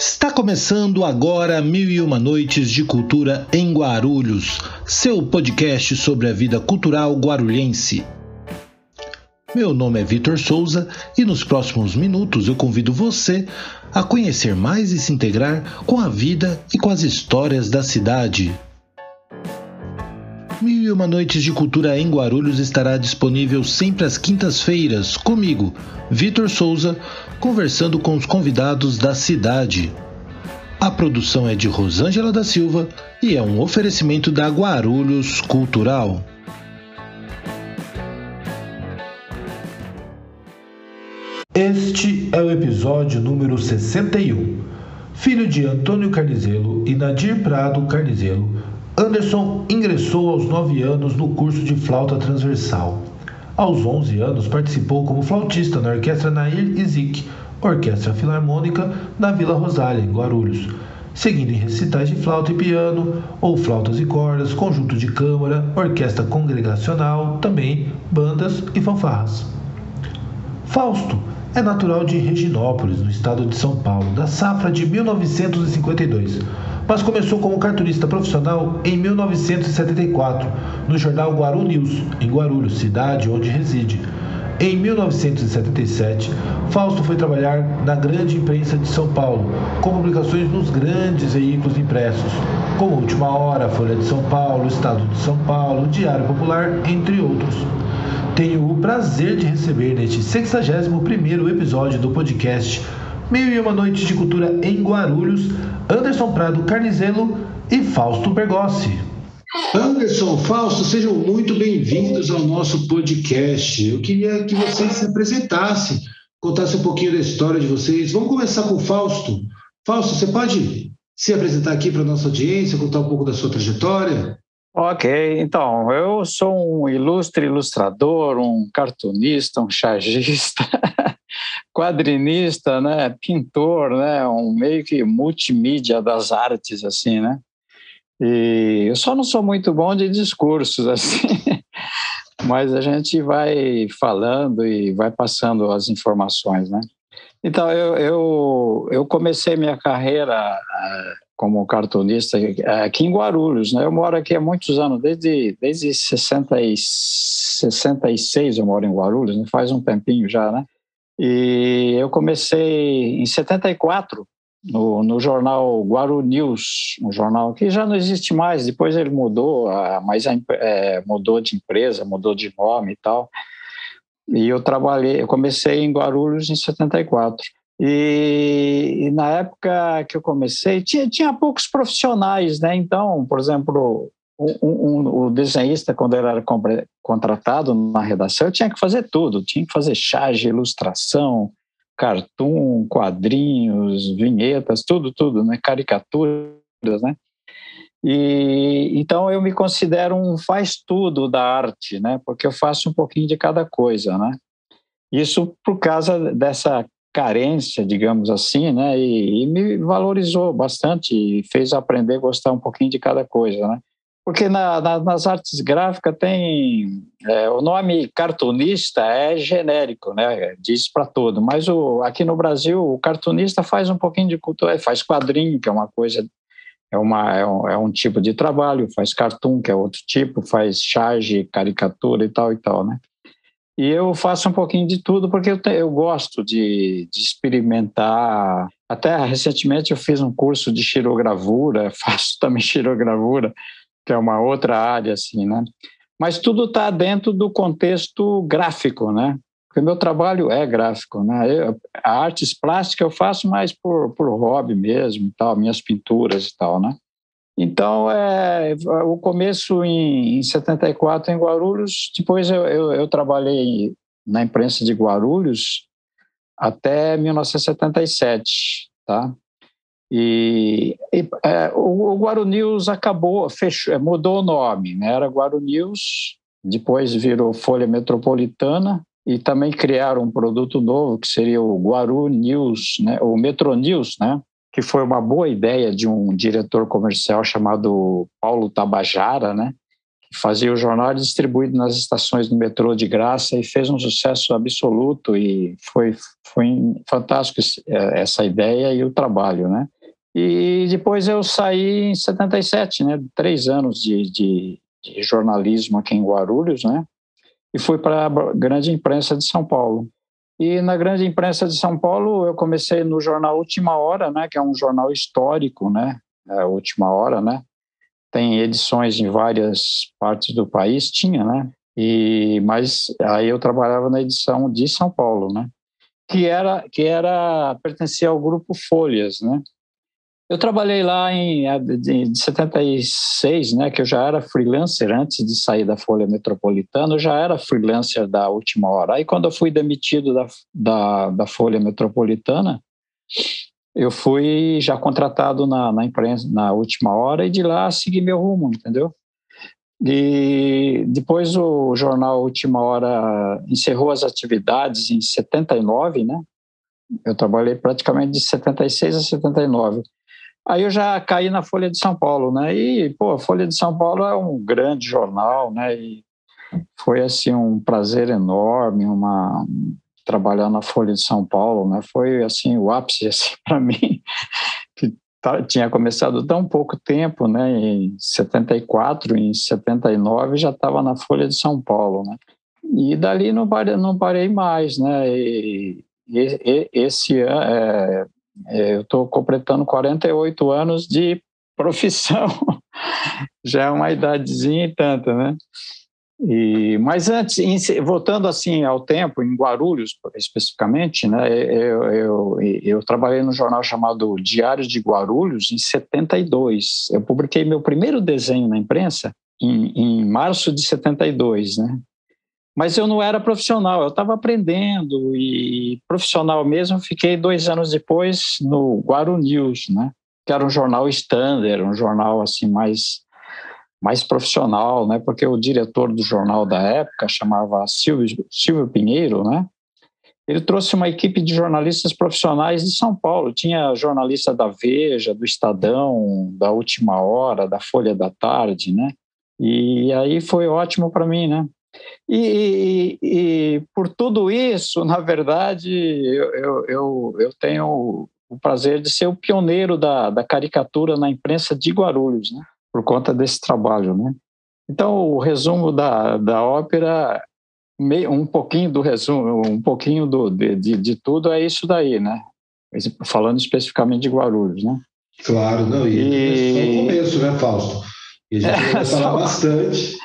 Está começando agora Mil e Uma Noites de Cultura em Guarulhos, seu podcast sobre a vida cultural guarulhense. Meu nome é Vitor Souza e nos próximos minutos eu convido você a conhecer mais e se integrar com a vida e com as histórias da cidade. Uma Noites de Cultura em Guarulhos estará disponível sempre às quintas-feiras, comigo, Vitor Souza, conversando com os convidados da cidade. A produção é de Rosângela da Silva e é um oferecimento da Guarulhos Cultural. Este é o episódio número 61. Filho de Antônio Carnizelo e Nadir Prado Carnizelo, Anderson ingressou aos 9 anos no curso de flauta transversal. Aos 11 anos, participou como flautista na Orquestra Nair Izik, Orquestra Filarmônica da Vila Rosália, em Guarulhos, seguindo em recitais de flauta e piano, ou flautas e cordas, conjunto de câmara, orquestra congregacional, também bandas e fanfarras. Fausto é natural de Reginópolis, no estado de São Paulo, da safra de 1952 mas começou como cartunista profissional em 1974, no jornal Guaru News, em Guarulhos, cidade onde reside. Em 1977, Fausto foi trabalhar na grande imprensa de São Paulo, com publicações nos grandes veículos impressos, como Última Hora, Folha de São Paulo, Estado de São Paulo, Diário Popular, entre outros. Tenho o prazer de receber neste 61º episódio do podcast Mil e Uma Noites de Cultura em Guarulhos, Anderson Prado Carnizelo e Fausto Bergossi. Anderson, Fausto, sejam muito bem-vindos ao nosso podcast. Eu queria que vocês se apresentassem, contassem um pouquinho da história de vocês. Vamos começar com o Fausto. Fausto, você pode se apresentar aqui para a nossa audiência, contar um pouco da sua trajetória? Ok, então, eu sou um ilustre ilustrador, um cartunista, um chargista, quadrinista, né, pintor, né, um meio que multimídia das artes, assim, né? E eu só não sou muito bom de discursos, assim, mas a gente vai falando e vai passando as informações, né? Então, eu, eu, eu comecei minha carreira uh, como cartunista aqui em Guarulhos, né? Eu moro aqui há muitos anos, desde, desde 60 e, 66 eu moro em Guarulhos, né? faz um tempinho já, né? E eu comecei em 74 no, no jornal Guaru News, um jornal que já não existe mais. Depois ele mudou, mas é, mudou de empresa, mudou de nome e tal. E eu trabalhei, eu comecei em Guarulhos em 74. E, e, na época que eu comecei, tinha, tinha poucos profissionais, né? Então, por exemplo, um, um, o desenhista, quando ele era contratado na redação, tinha que fazer tudo, tinha que fazer charge, ilustração, cartoon, quadrinhos, vinhetas, tudo, tudo, né? caricaturas, né? E então eu me considero um faz tudo da arte, né? Porque eu faço um pouquinho de cada coisa, né? Isso por causa dessa carência, digamos assim, né? E, e me valorizou bastante e fez aprender a gostar um pouquinho de cada coisa, né? Porque na, na, nas artes gráficas tem é, o nome cartunista é genérico, né? Diz para todo. Mas o, aqui no Brasil o cartunista faz um pouquinho de cultura, faz quadrinho, que é uma coisa, é, uma, é um, é um tipo de trabalho, faz cartoon, que é outro tipo, faz charge, caricatura e tal e tal, né? E eu faço um pouquinho de tudo porque eu, te, eu gosto de, de, experimentar. Até recentemente eu fiz um curso de xirogravura, faço também xirogravura que é uma outra área, assim, né? Mas tudo está dentro do contexto gráfico, né? Porque meu trabalho é gráfico, né? Eu, a artes plásticas eu faço mais por, por hobby mesmo tal, minhas pinturas e tal, né? Então, é, o começo em, em 74 em Guarulhos, depois eu, eu, eu trabalhei na imprensa de Guarulhos até 1977, tá? E, e é, o, o Guaru News acabou, fechou, é, mudou o nome, né? era Guaru News, depois virou Folha Metropolitana e também criaram um produto novo que seria o Guaru News, né? o Metro News, né? que foi uma boa ideia de um diretor comercial chamado Paulo Tabajara, né? fazia o jornal distribuído nas estações do metrô de graça e fez um sucesso absoluto e foi, foi fantástico é, essa ideia e o trabalho, né? E depois eu saí em 77, né? Três anos de, de, de jornalismo aqui em Guarulhos, né? E fui para a grande imprensa de São Paulo. E na grande imprensa de São Paulo eu comecei no jornal Última Hora, né? Que é um jornal histórico, né? É, Última Hora, né? Tem edições em várias partes do país, tinha, né? E mas aí eu trabalhava na edição de São Paulo, né? Que era que era pertencia ao grupo Folhas, né? Eu trabalhei lá em de 76, né, que eu já era freelancer antes de sair da Folha Metropolitana, eu já era freelancer da última hora. Aí quando eu fui demitido da, da, da Folha Metropolitana, eu fui já contratado na, na imprensa na última hora e de lá segui meu rumo, entendeu? E depois o jornal Última Hora encerrou as atividades em 79, né? Eu trabalhei praticamente de 76 a 79. Aí eu já caí na Folha de São Paulo, né? E, pô, a Folha de São Paulo é um grande jornal, né? E foi, assim, um prazer enorme, uma trabalhar na Folha de São Paulo, né? Foi, assim, o ápice, assim, para mim, que tá, tinha começado tão pouco tempo, né? Em 74, em 79, já estava na Folha de São Paulo, né? E dali não parei, não parei mais, né? E, esse é, eu estou completando 48 anos de profissão, já é uma idadezinha e tanta, né? E, mas antes, voltando assim ao tempo, em Guarulhos especificamente, né, eu, eu, eu, trabalhei no jornal chamado Diário de Guarulhos em 72. Eu publiquei meu primeiro desenho na imprensa em, em março de 72, né? Mas eu não era profissional, eu estava aprendendo e profissional mesmo fiquei dois anos depois no Guaru News, né? Que era um jornal standard, um jornal assim mais mais profissional, né? Porque o diretor do jornal da época chamava Silvio, Silvio Pinheiro, né? Ele trouxe uma equipe de jornalistas profissionais de São Paulo. Tinha jornalista da Veja, do Estadão, da Última Hora, da Folha da Tarde, né? E aí foi ótimo para mim, né? E, e, e, por tudo isso, na verdade, eu, eu, eu, eu, tenho o prazer de ser o pioneiro da, da caricatura na imprensa de Guarulhos, né? por conta desse trabalho. Né? Então, o resumo da, da ópera, um pouquinho do resumo, um pouquinho do, de, de, de tudo é isso daí, né? falando especificamente de Guarulhos. Né? Claro, não, e, e... é só o começo, né, Fausto? E a gente vai falar bastante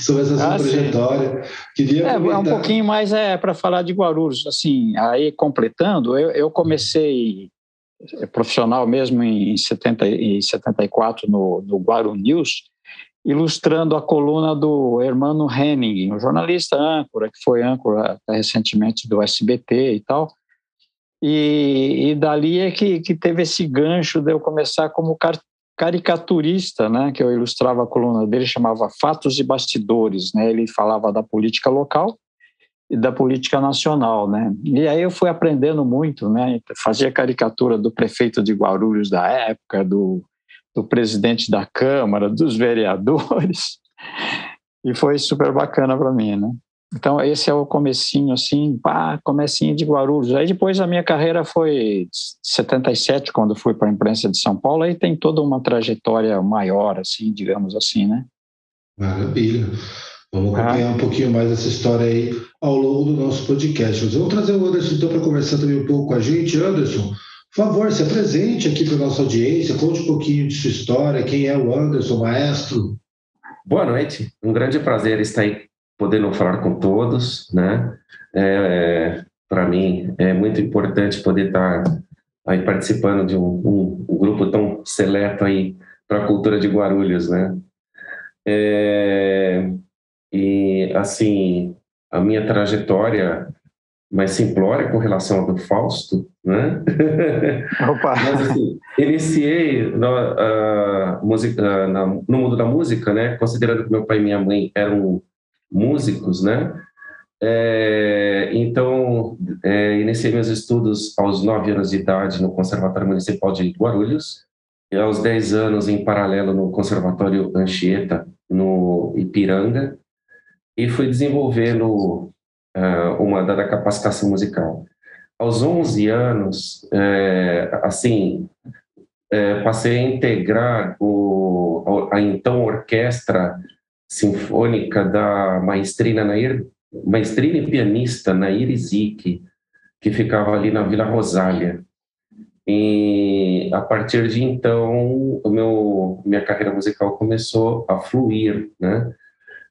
sobre essa sua ah, trajetória. Queria é, é, um pouquinho mais é para falar de Guarulhos. Assim, aí completando, eu, eu comecei é, profissional mesmo em, 70, em 74 no, no Guaru News, ilustrando a coluna do Hermano Henning, um jornalista âncora, que foi âncora recentemente do SBT e tal. E, e dali é que, que teve esse gancho de eu começar como caricaturista, né, que eu ilustrava a coluna dele, chamava Fatos e Bastidores, né, ele falava da política local e da política nacional, né, e aí eu fui aprendendo muito, né, fazia caricatura do prefeito de Guarulhos da época, do, do presidente da Câmara, dos vereadores, e foi super bacana para mim, né. Então, esse é o comecinho, assim, pá, comecinho de Guarulhos. Aí depois a minha carreira foi 77, quando fui para a imprensa de São Paulo, aí tem toda uma trajetória maior, assim, digamos assim, né? Maravilha. Vamos ah. acompanhar ah. um pouquinho mais essa história aí ao longo do nosso podcast. Mas vamos trazer o Anderson, então, para conversar também um pouco com a gente. Anderson, por favor, se apresente aqui para a nossa audiência, conte um pouquinho de sua história, quem é o Anderson, maestro. Boa noite, um grande prazer estar aí podendo falar com todos, né? É, Para mim é muito importante poder estar aí participando de um, um, um grupo tão seleto aí para a cultura de Guarulhos, né? É, e assim a minha trajetória mais simplória com relação ao do Fausto, né? Opa. Mas assim, iniciei no, música, no mundo da música, né? Considerando que meu pai e minha mãe eram músicos, né? É, então, é, iniciei meus estudos aos nove anos de idade no Conservatório Municipal de Guarulhos, e aos 10 anos em paralelo no Conservatório Anchieta, no Ipiranga, e fui desenvolvendo uh, uma da capacitação musical. Aos 11 anos, é, assim, é, passei a integrar o, a, então orquestra sinfônica da maestrina Nair, maestrina e pianista Nair Zik, que ficava ali na Vila Rosália. E a partir de então, o meu minha carreira musical começou a fluir, né?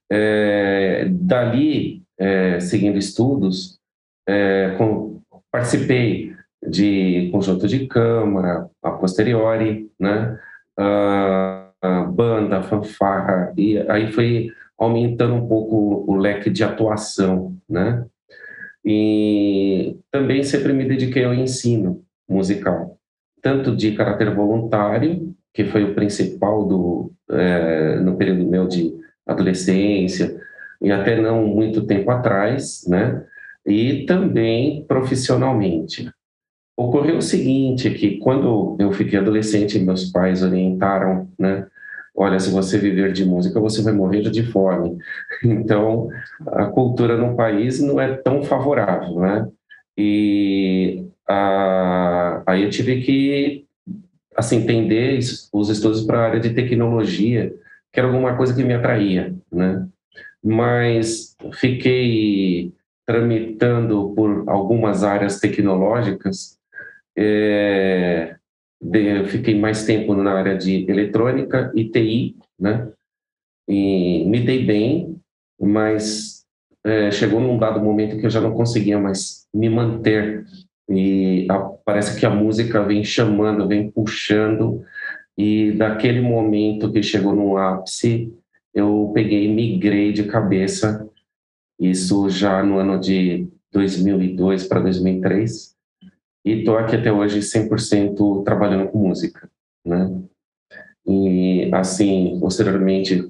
É, dali, é, seguindo estudos, é, com, participei de conjunto de câmara, a posteriori, né? A, a banda, fanfarra, e aí foi aumentando um pouco o leque de atuação, né? E também sempre me dediquei ao ensino musical, tanto de caráter voluntário, que foi o principal do é, no período meu de adolescência e até não muito tempo atrás, né? E também profissionalmente. Ocorreu o seguinte, que quando eu fiquei adolescente, meus pais orientaram, né? Olha, se você viver de música, você vai morrer de fome. Então, a cultura no país não é tão favorável, né? E a, aí eu tive que, assim, entender os estudos para a área de tecnologia, que era alguma coisa que me atraía, né? Mas fiquei tramitando por algumas áreas tecnológicas é, de, fiquei mais tempo na área de eletrônica e TI, né? E me dei bem, mas é, chegou num dado momento que eu já não conseguia mais me manter. E a, parece que a música vem chamando, vem puxando. E daquele momento que chegou no ápice, eu peguei e migrei de cabeça, isso já no ano de 2002 para 2003, e estou aqui até hoje 100% trabalhando com música, né? E assim, posteriormente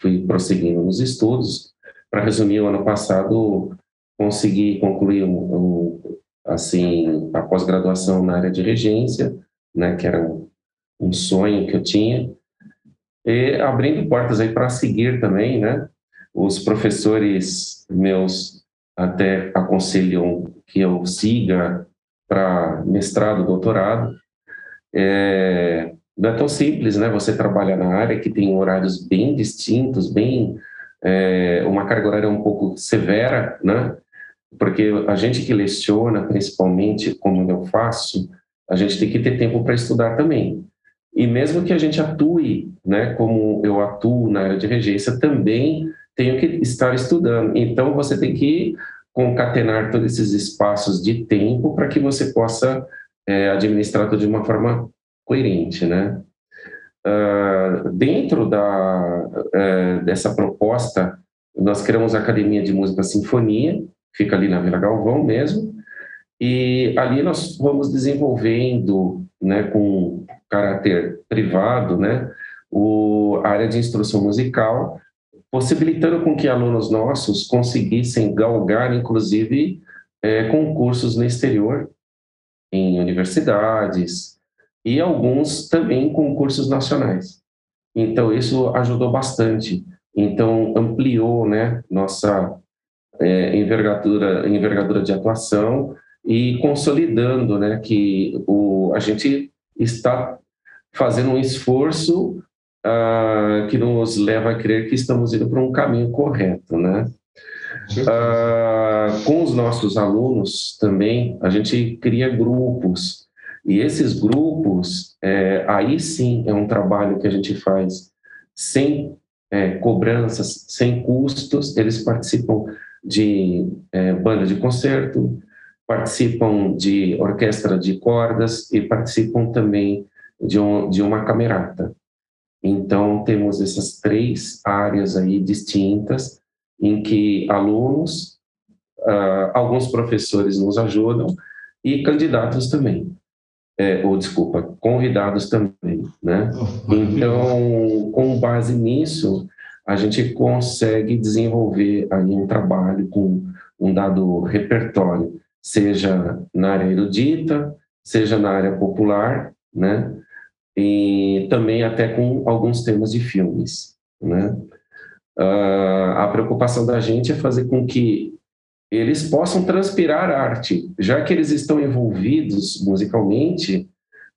fui prosseguindo nos estudos. Para resumir, o ano passado consegui concluir um, um, assim a pós-graduação na área de regência, né, que era um, um sonho que eu tinha, e abrindo portas aí para seguir também, né? Os professores meus até aconselham que eu siga para mestrado, doutorado. É, não é tão simples, né? Você trabalha na área que tem horários bem distintos, bem é, uma carga horária um pouco severa, né? Porque a gente que leciona, principalmente como eu faço, a gente tem que ter tempo para estudar também. E mesmo que a gente atue, né, como eu atuo na área de regência, também tenho que estar estudando. Então você tem que concatenar todos esses espaços de tempo para que você possa é, administrar tudo de uma forma coerente, né? Uh, dentro da, uh, dessa proposta, nós criamos a Academia de Música Sinfonia, fica ali na Vila Galvão mesmo, e ali nós vamos desenvolvendo, né, com caráter privado, né, o, a área de instrução musical, possibilitando com que alunos nossos conseguissem galgar, inclusive, é, concursos no exterior, em universidades, e alguns também concursos nacionais. Então, isso ajudou bastante. Então, ampliou né, nossa é, envergadura, envergadura de atuação e consolidando né, que o, a gente está fazendo um esforço uh, que nos leva a crer que estamos indo para um caminho correto, né? Uh, com os nossos alunos também, a gente cria grupos, e esses grupos, é, aí sim é um trabalho que a gente faz sem é, cobranças, sem custos, eles participam de é, banda de concerto, participam de orquestra de cordas e participam também de, um, de uma camerata. Então, temos essas três áreas aí distintas em que alunos, uh, alguns professores nos ajudam e candidatos também. É, ou, desculpa, convidados também, né? Então, com base nisso, a gente consegue desenvolver aí um trabalho com um dado repertório, seja na área erudita, seja na área popular, né? E também até com alguns temas de filmes, né? Uh, a preocupação da gente é fazer com que eles possam transpirar arte, já que eles estão envolvidos musicalmente,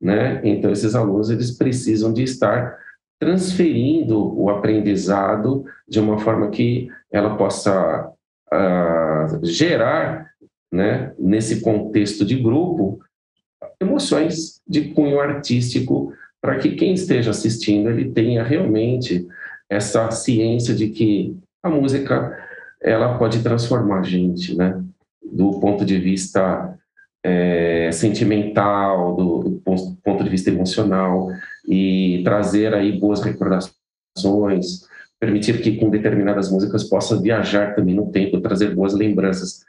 né? Então esses alunos eles precisam de estar transferindo o aprendizado de uma forma que ela possa uh, gerar, né, nesse contexto de grupo, emoções de cunho artístico para que quem esteja assistindo ele tenha realmente essa ciência de que a música ela pode transformar a gente, né? Do ponto de vista é, sentimental, do, ponto de vista emocional e trazer aí boas recordações, permitir que com determinadas músicas possa viajar também no tempo, trazer boas lembranças,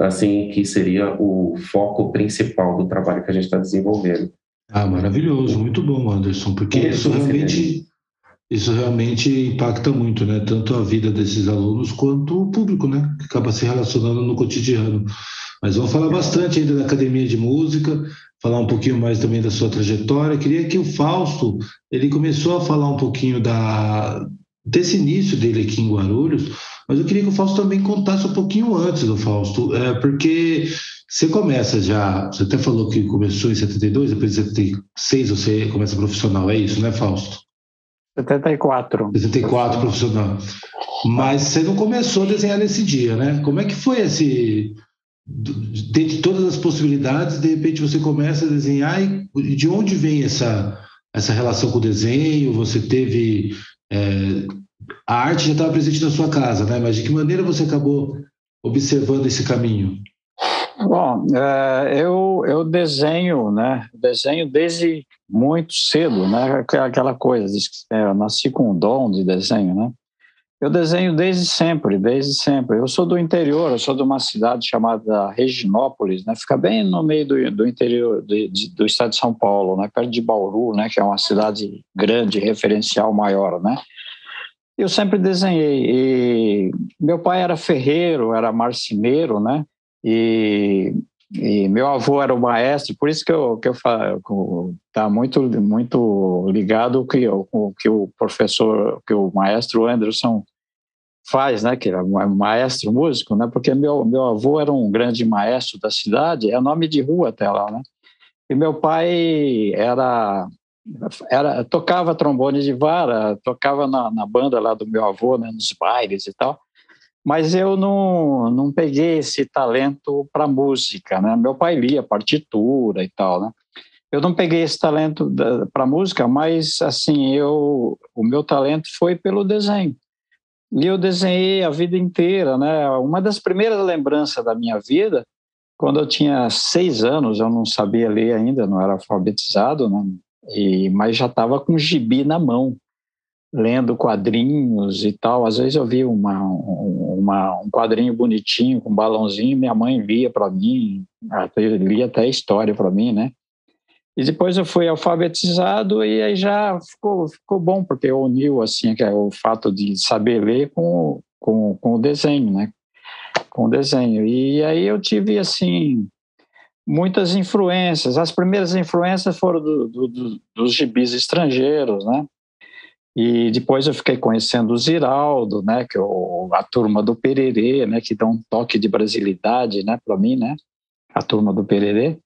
assim que seria o foco principal do trabalho que a gente está desenvolvendo. Ah, maravilhoso, muito bom, Anderson, porque isso realmente, isso realmente impacta muito, né? Tanto a vida desses alunos quanto o público, né? Que acaba se relacionando no cotidiano. Mas vamos falar bastante ainda da academia de música, falar um pouquinho mais também da sua trajetória. Queria que o Fausto ele começou a falar um pouquinho da desse início dele aqui em Guarulhos, mas eu queria que o Fausto também contasse um pouquinho antes do Fausto, é, porque você começa já, você até falou que começou em 72, depois de 76 você começa profissional, é isso, né, Fausto? 74. 74 profissional. Mas você não começou a desenhar nesse dia, né? Como é que foi esse. Dentre todas as possibilidades, de repente você começa a desenhar e de onde vem essa, essa relação com o desenho? Você teve. É, a arte já estava presente na sua casa, né? Mas de que maneira você acabou observando esse caminho? Bom, é, eu, eu desenho, né? Desenho desde muito cedo, né? Aquela coisa, é, eu nasci com um dom de desenho, né? Eu desenho desde sempre, desde sempre. Eu sou do interior, eu sou de uma cidade chamada Reginópolis, né? Fica bem no meio do, do interior de, de, do estado de São Paulo, né? Perto de Bauru, né? Que é uma cidade grande, referencial maior, né? Eu sempre desenhei. E meu pai era ferreiro, era marceneiro, né? E, e, meu avô era o maestro, por isso que eu que eu falo, tá muito muito ligado que o que o professor, que o maestro Anderson faz, né, que é maestro músico, né, porque meu meu avô era um grande maestro da cidade, é nome de rua até lá, né. E meu pai era era tocava trombone de vara, tocava na, na banda lá do meu avô, né, nos bailes e tal mas eu não, não peguei esse talento para música, né? Meu pai lia partitura e tal, né? Eu não peguei esse talento para música, mas assim, eu o meu talento foi pelo desenho. E eu desenhei a vida inteira, né? Uma das primeiras lembranças da minha vida, quando eu tinha seis anos, eu não sabia ler ainda, não era alfabetizado, né? E, mas já estava com gibi na mão lendo quadrinhos e tal. Às vezes eu vi uma, uma, um quadrinho bonitinho com um balãozinho, minha mãe lia para mim, lia até história para mim, né? E depois eu fui alfabetizado e aí já ficou, ficou bom, porque uniu assim, é o fato de saber ler com, com, com o desenho, né? Com o desenho. E aí eu tive, assim, muitas influências. As primeiras influências foram do, do, do, dos gibis estrangeiros, né? E depois eu fiquei conhecendo o Ziraldo, né, que é o, a turma do Pererê, né, que dá um toque de brasilidade, né, para mim, né, a turma do Pererê.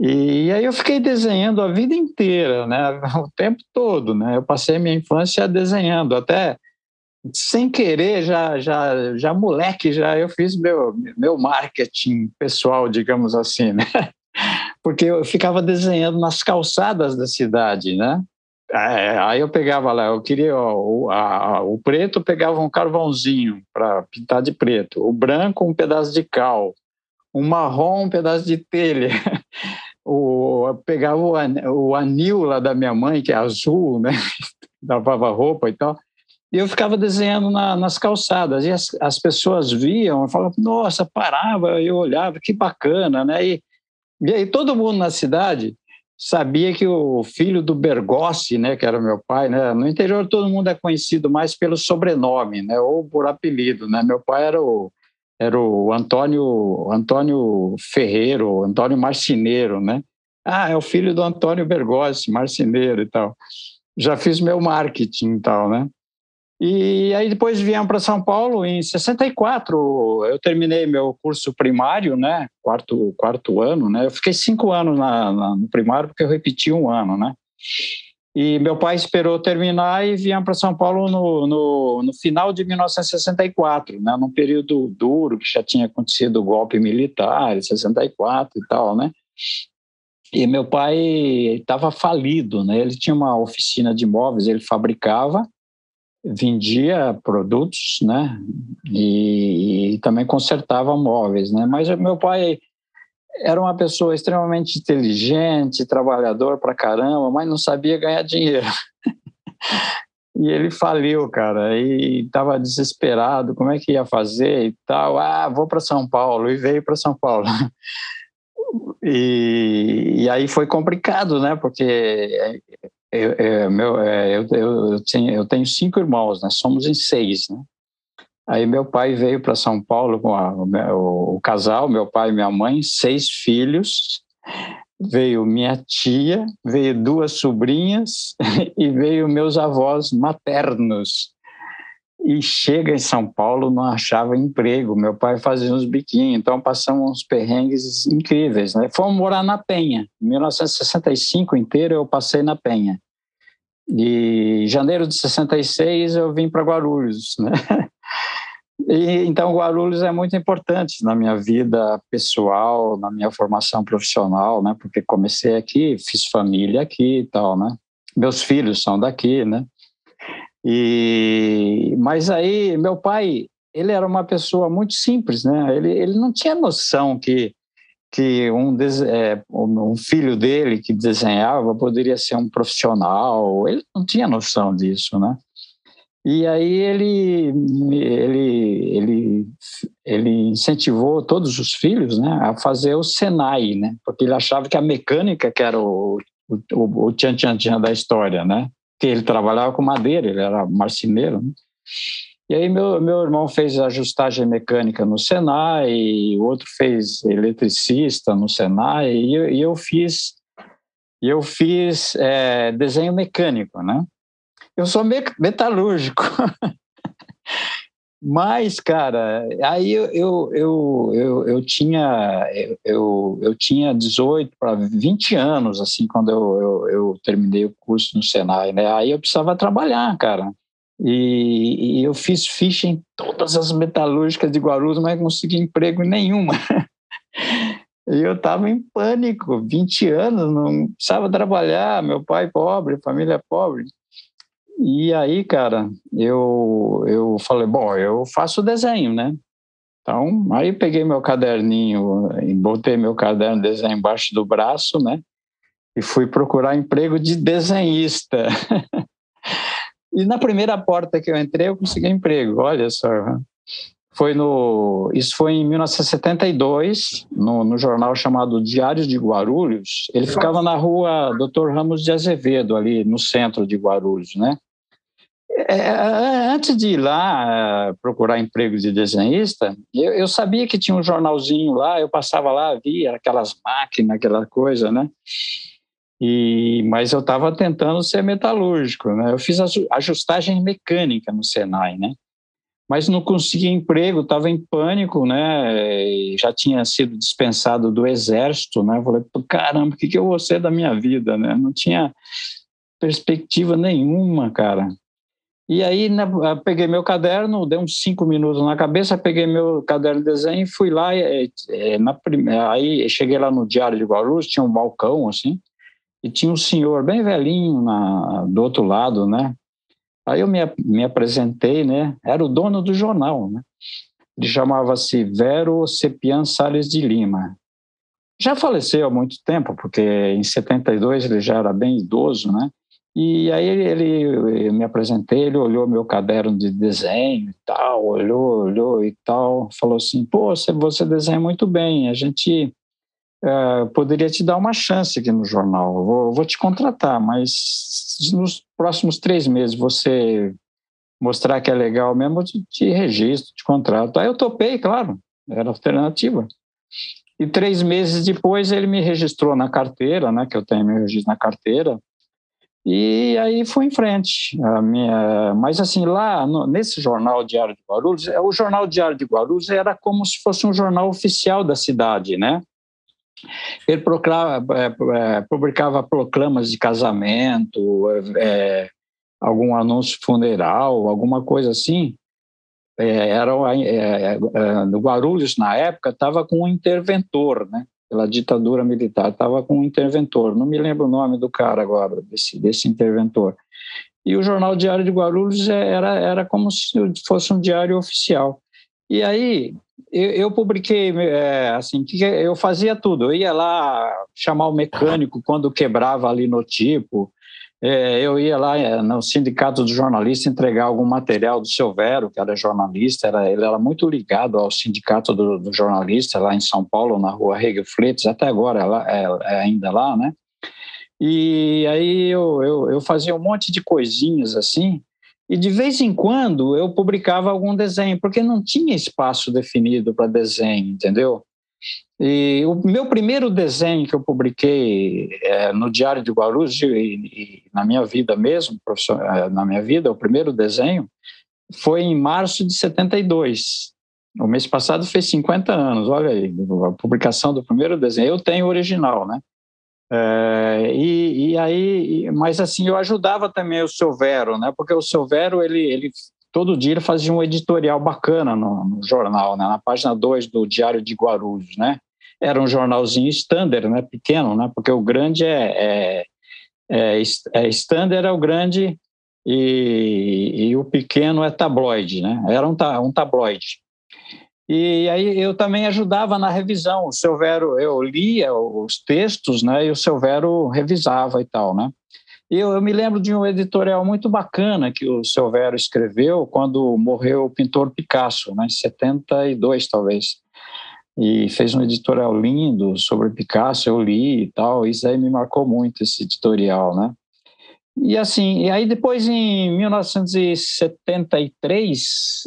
E aí eu fiquei desenhando a vida inteira, né, o tempo todo, né. Eu passei minha infância desenhando, até sem querer, já já já moleque, já eu fiz meu meu marketing pessoal, digamos assim, né. Porque eu ficava desenhando nas calçadas da cidade, né? É, aí eu pegava lá, eu queria o, a, o preto, pegava um carvãozinho para pintar de preto, o branco um pedaço de cal, o marrom um pedaço de telha, o, pegava o, o anil lá da minha mãe, que é azul, né? lavava roupa e tal, e eu ficava desenhando na, nas calçadas, e as, as pessoas viam, falavam, nossa, parava, eu olhava, que bacana, né? E, e aí todo mundo na cidade sabia que o filho do Bergossi, né, que era meu pai, né, no interior todo mundo é conhecido mais pelo sobrenome, né, ou por apelido, né. Meu pai era o era o Antônio Antônio Ferreiro, Antônio Marcineiro, né. Ah, é o filho do Antônio Bergossi, marceneiro e tal. Já fiz meu marketing e tal, né? E aí depois viemos para São Paulo em 64. Eu terminei meu curso primário, né? Quarto, quarto ano, né? Eu fiquei cinco anos na, na, no primário porque eu repeti um ano, né? E meu pai esperou terminar e viemos para São Paulo no, no, no, final de 1964, né? Num período duro que já tinha acontecido o golpe militar, em 64 e tal, né? E meu pai estava falido, né? Ele tinha uma oficina de imóveis, ele fabricava vendia produtos, né? E, e, também consertava móveis, né? Mas meu pai era uma pessoa extremamente inteligente, trabalhador pra caramba, mas não sabia ganhar dinheiro. e ele faliu, cara, e estava desesperado, como é que ia fazer e tal. Ah, vou para São Paulo e veio para São Paulo. E, e, aí foi complicado, né? Porque eu, meu, é, eu, eu, eu, tenho, eu tenho cinco irmãos, né? Somos em seis, né? Aí meu pai veio para São Paulo com a, o, o, casal, meu pai e minha mãe, seis filhos. Veio minha tia, veio duas sobrinhas e veio meus avós maternos. E chega em São Paulo, não achava emprego. Meu pai fazia uns biquinhos, então passamos uns perrengues incríveis. Né? Fomos morar na Penha. Em 1965 inteiro eu passei na Penha. E em janeiro de 66 eu vim para Guarulhos. Né? E, então, Guarulhos é muito importante na minha vida pessoal, na minha formação profissional, né? Porque comecei aqui, fiz família aqui e tal, né? Meus filhos são daqui, né? E, mas aí, meu pai, ele era uma pessoa muito simples, né? Ele, ele não tinha noção que, que um, é, um filho dele que desenhava poderia ser um profissional. Ele não tinha noção disso, né? E aí ele, ele, ele, ele incentivou todos os filhos né, a fazer o Senai, né? Porque ele achava que a mecânica que era o, o, o tchan-tchan-tchan da história, né? Que ele trabalhava com madeira, ele era marceneiro. Né? E aí meu, meu irmão fez ajustagem mecânica no Senai, o outro fez eletricista no Senai, e eu, e eu fiz eu fiz é, desenho mecânico, né? Eu sou metalúrgico. Mas, cara, aí eu, eu, eu, eu, eu tinha, eu, eu tinha 18 para 20 anos, assim, quando eu, eu, eu, terminei o curso no Senai, né? Aí eu precisava trabalhar, cara. E, e eu fiz ficha em todas as metalúrgicas de Guarulhos, mas não consegui emprego em nenhuma. E eu estava em pânico, 20 anos, não precisava trabalhar, meu pai pobre, família pobre. E aí, cara, eu, eu falei, bom, eu faço desenho, né? Então, aí peguei meu caderninho, botei meu caderno de desenho embaixo do braço, né? E fui procurar emprego de desenhista. e na primeira porta que eu entrei, eu consegui emprego, olha só. Foi no, isso foi em 1972, no, no jornal chamado Diários de Guarulhos. Ele ficava na rua Dr. Ramos de Azevedo, ali no centro de Guarulhos, né? É, é, antes de ir lá é, procurar emprego de desenhista, eu, eu, sabia que tinha um jornalzinho lá, eu passava lá, via aquelas máquinas, aquela coisa, né? E, mas eu estava tentando ser metalúrgico, né? Eu fiz ajustagem mecânica no Senai, né? Mas não consegui emprego, estava em pânico, né? Já tinha sido dispensado do exército, né? Eu falei, caramba, o que, que eu vou ser da minha vida, né? Não tinha perspectiva nenhuma, cara. E aí né, peguei meu caderno, dei uns cinco minutos na cabeça, peguei meu caderno de desenho e fui lá. E, e, na primeira, aí cheguei lá no Diário de Guarulhos, tinha um balcão assim, e tinha um senhor bem velhinho na, do outro lado, né? Aí eu me, me apresentei, né? Era o dono do jornal, né? Ele chamava-se Vero Cepian Salles de Lima. Já faleceu há muito tempo, porque em 72 ele já era bem idoso, né? E aí ele, ele me apresentei, ele olhou meu caderno de desenho e tal, olhou, olhou e tal, falou assim, pô, você, você desenha muito bem, a gente uh, poderia te dar uma chance aqui no jornal, vou, vou te contratar, mas nos próximos três meses você mostrar que é legal mesmo, eu te, te registro, te contrato. Aí eu topei, claro, era alternativa. E três meses depois ele me registrou na carteira, né, que eu tenho meu registro na carteira, e aí fui em frente. A minha, mas assim, lá no, nesse jornal Diário de Guarulhos, é, o jornal Diário de Guarulhos era como se fosse um jornal oficial da cidade, né? Ele procurava, é, é, publicava proclamas de casamento, é, algum anúncio funeral, alguma coisa assim. É, era é, no Guarulhos na época estava com um interventor, né? Pela ditadura militar, estava com um interventor, não me lembro o nome do cara agora, desse, desse interventor. E o Jornal Diário de Guarulhos é, era, era como se fosse um diário oficial. E aí eu, eu publiquei, é, assim, que eu fazia tudo, eu ia lá chamar o mecânico quando quebrava ali no tipo, é, eu ia lá é, no sindicato do jornalista entregar algum material do seu Vero, que era jornalista, era, ele era muito ligado ao sindicato do, do jornalista lá em São Paulo, na rua Hegel Freitas, até agora é, é, ainda lá, né? E aí eu, eu, eu fazia um monte de coisinhas assim, e de vez em quando eu publicava algum desenho, porque não tinha espaço definido para desenho, entendeu? E o meu primeiro desenho que eu publiquei é, no Diário de Guarulhos, e, e, na minha vida mesmo, é, na minha vida, o primeiro desenho, foi em março de 72. O mês passado fez 50 anos, olha aí, a publicação do primeiro desenho. Eu tenho o original, né? É, e, e, aí, mas assim, eu ajudava também o seu Vero, né? Porque o seu Vero, ele, ele todo dia ele fazia um editorial bacana no, no jornal, né? na página 2 do Diário de Guarulhos, né? era um jornalzinho standard, né, pequeno, né, porque o grande é, é, é, é standard é o grande e, e, o pequeno é tabloide, né, era um, um tabloide. E aí eu também ajudava na revisão, o seu Vero, eu lia os textos, né, e o seu Vero revisava e tal, né. Eu, eu me lembro de um editorial muito bacana que o seu escreveu quando morreu o pintor Picasso, né, em 72 talvez e fez um editorial lindo sobre Picasso, eu li e tal, isso aí me marcou muito esse editorial, né? E assim, e aí depois em 1973,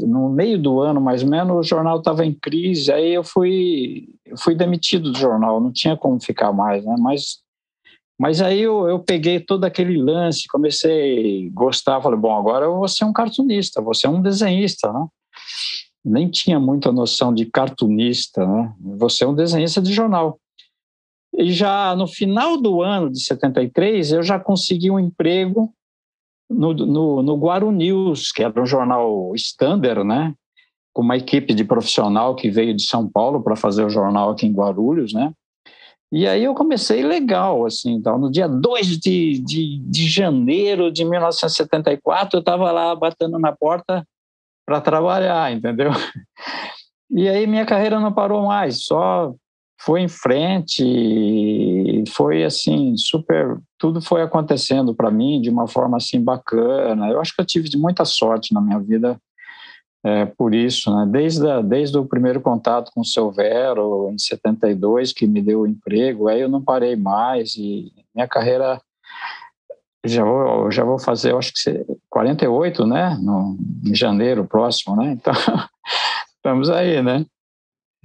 no meio do ano mais ou menos, o jornal estava em crise, aí eu fui, fui demitido do jornal, não tinha como ficar mais, né? Mas, mas aí eu, eu peguei todo aquele lance, comecei a gostar, falei, bom, agora eu vou ser um cartunista, vou ser um desenhista, né? nem tinha muita noção de cartunista, né? Você é um desenhista de jornal. E já no final do ano de 73, eu já consegui um emprego no, no, no que era um jornal standard, né? Com uma equipe de profissional que veio de São Paulo para fazer o jornal aqui em Guarulhos, né? E aí eu comecei legal, assim, então, no dia 2 de, de, de janeiro de 1974, eu estava lá batendo na porta para trabalhar, entendeu? E aí minha carreira não parou mais, só foi em frente, foi assim, super, tudo foi acontecendo para mim de uma forma assim bacana. Eu acho que eu tive muita sorte na minha vida é, por isso, né? Desde, a, desde o primeiro contato com o seu Vero, em 72, que me deu o emprego, aí eu não parei mais e minha carreira já vou, já vou fazer, eu acho que 48, né? No, em janeiro próximo, né? Então, estamos aí, né?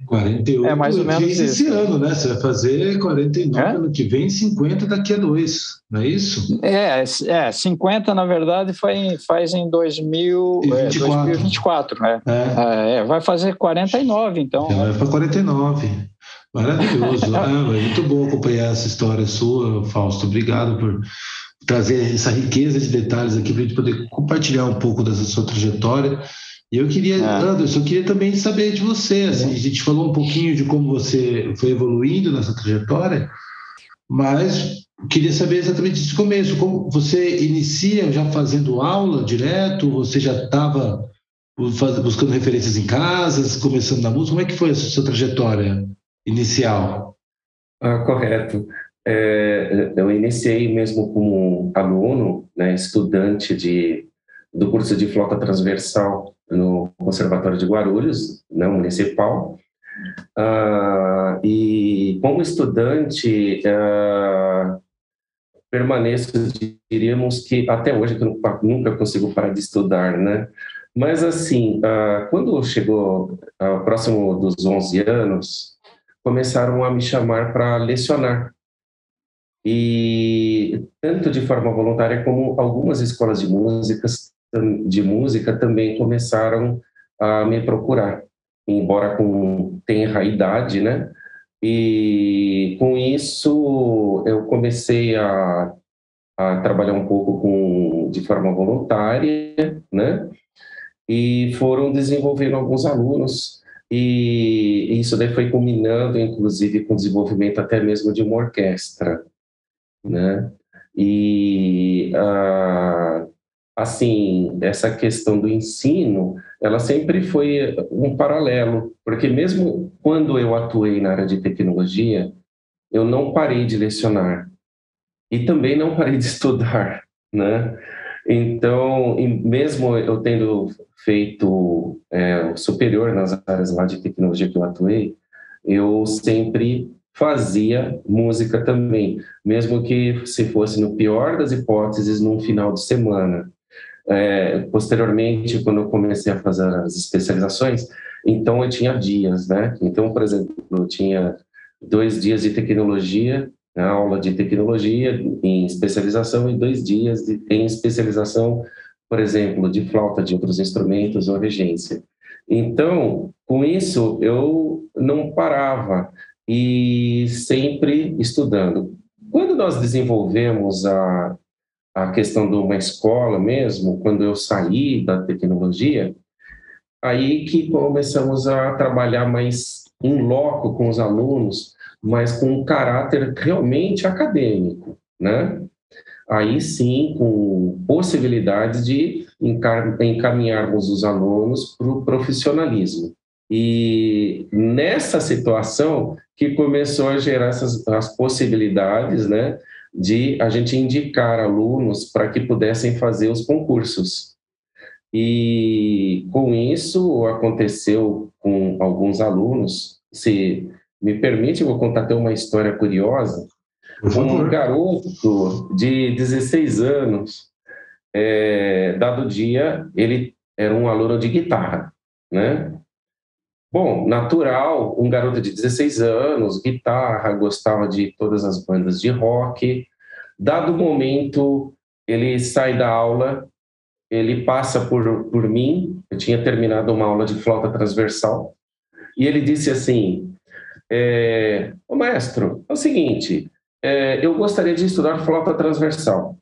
48 é mais ou menos isso. esse ano, né? Você vai fazer 49 é? ano que vem, 50 daqui a dois, não é isso? É, é 50 na verdade foi, faz em 2000, 24. É, 2024, né? É. é. vai fazer 49 então. vai para 49. Maravilhoso, né? é muito bom acompanhar essa história sua, Fausto. Obrigado por trazer essa riqueza de detalhes aqui para a gente poder compartilhar um pouco dessa sua trajetória. E eu queria, é. Anderson, eu queria também saber de você. Assim, a gente falou um pouquinho de como você foi evoluindo nessa trajetória, mas queria saber exatamente esse começo. Como você inicia já fazendo aula direto? Você já estava buscando referências em casas, começando na música? Como é que foi a sua trajetória inicial? Ah, correto. É, eu iniciei mesmo como aluno, né, estudante de, do curso de flauta transversal no Conservatório de Guarulhos, né, municipal. Ah, e como estudante, ah, permaneço, diríamos que até hoje que eu nunca consigo parar de estudar, né? Mas assim, ah, quando chegou próximo dos 11 anos, começaram a me chamar para lecionar. E tanto de forma voluntária como algumas escolas de músicas de música também começaram a me procurar, embora com tenra idade, né? E com isso eu comecei a, a trabalhar um pouco com de forma voluntária, né? E foram desenvolvendo alguns alunos e isso daí foi culminando, inclusive, com o desenvolvimento até mesmo de uma orquestra, né? E ah, assim essa questão do ensino, ela sempre foi um paralelo, porque mesmo quando eu atuei na área de tecnologia, eu não parei de lecionar e também não parei de estudar, né? Então, mesmo eu tendo feito é, superior nas áreas lá de tecnologia que eu atuei, eu sempre fazia música também, mesmo que se fosse no pior das hipóteses num final de semana. É, posteriormente, quando eu comecei a fazer as especializações, então eu tinha dias, né? Então, por exemplo, eu tinha dois dias de tecnologia, né, aula de tecnologia em especialização e dois dias de, em especialização, por exemplo, de flauta de outros instrumentos ou regência. Então, com isso, eu não parava e sempre estudando. Quando nós desenvolvemos a, a questão de uma escola mesmo, quando eu saí da tecnologia, aí que começamos a trabalhar mais em loco com os alunos, mas com um caráter realmente acadêmico, né? Aí sim, com possibilidades de encaminharmos os alunos para o profissionalismo. E nessa situação que começou a gerar essas as possibilidades, né, de a gente indicar alunos para que pudessem fazer os concursos. E com isso aconteceu com alguns alunos, se me permite, eu vou contar até uma história curiosa. Um garoto de 16 anos, é, dado dia, ele era um aluno de guitarra, né? Bom, natural, um garoto de 16 anos, guitarra, gostava de todas as bandas de rock. Dado momento, ele sai da aula, ele passa por, por mim, eu tinha terminado uma aula de flauta transversal, e ele disse assim: é, "O maestro, é o seguinte, é, eu gostaria de estudar flauta transversal.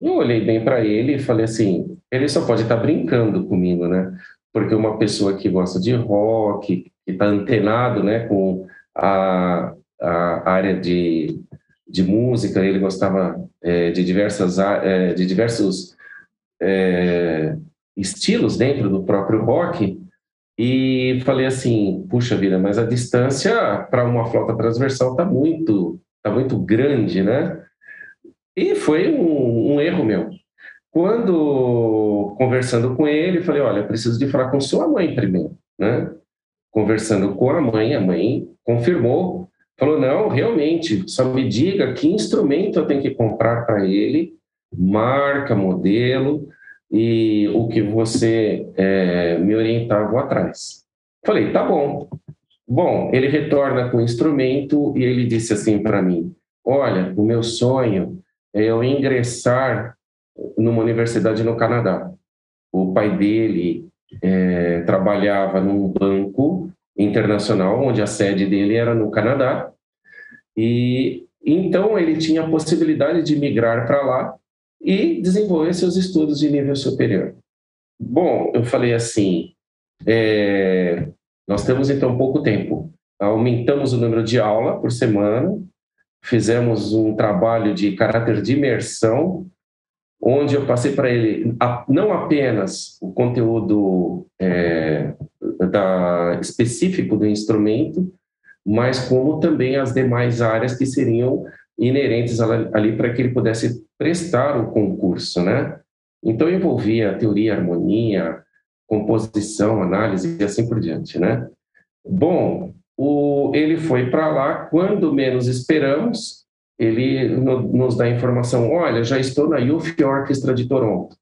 Eu olhei bem para ele e falei assim: ele só pode estar tá brincando comigo, né? Porque uma pessoa que gosta de rock, que está antenado né, com a, a área de, de música, ele gostava é, de, diversas, é, de diversos é, estilos dentro do próprio rock, e falei assim, puxa vida, mas a distância para uma flauta transversal está muito, tá muito grande, né? E foi um, um erro meu, quando conversando com ele, falei: olha, preciso de falar com sua mãe primeiro, né? Conversando com a mãe, a mãe confirmou, falou: não, realmente, só me diga que instrumento eu tenho que comprar para ele, marca, modelo e o que você é, me orientar, vou atrás. Falei: tá bom. Bom, ele retorna com o instrumento e ele disse assim para mim: olha, o meu sonho é eu ingressar numa universidade no Canadá. O pai dele é, trabalhava num banco internacional, onde a sede dele era no Canadá, e então ele tinha a possibilidade de migrar para lá e desenvolver seus estudos de nível superior. Bom, eu falei assim, é, nós temos então pouco tempo, aumentamos o número de aula por semana, fizemos um trabalho de caráter de imersão onde eu passei para ele não apenas o conteúdo é, da, específico do instrumento, mas como também as demais áreas que seriam inerentes ali para que ele pudesse prestar o concurso, né? Então envolvia teoria, harmonia, composição, análise e assim por diante, né? Bom, o, ele foi para lá quando menos esperamos, ele nos dá informação: olha, já estou na Youth Orchestra de Toronto.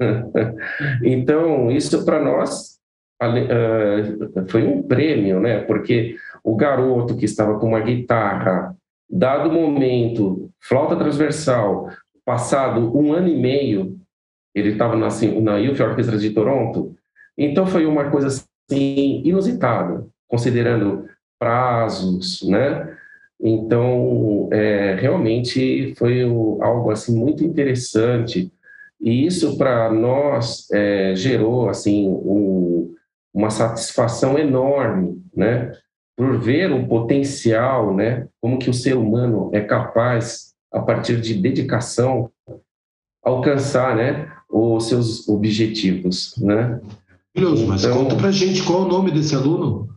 então, isso para nós uh, foi um prêmio, né? Porque o garoto que estava com uma guitarra, dado momento, flauta transversal, passado um ano e meio, ele estava na, assim, na Youth Orchestra de Toronto, então foi uma coisa assim inusitada, considerando prazos, né? Então, é, realmente foi o, algo assim muito interessante e isso para nós é, gerou assim um, uma satisfação enorme, né? Por ver o potencial, né? Como que o ser humano é capaz, a partir de dedicação, alcançar, né? Os seus objetivos, né? Maravilhoso, mas então, conta pra gente qual é o nome desse aluno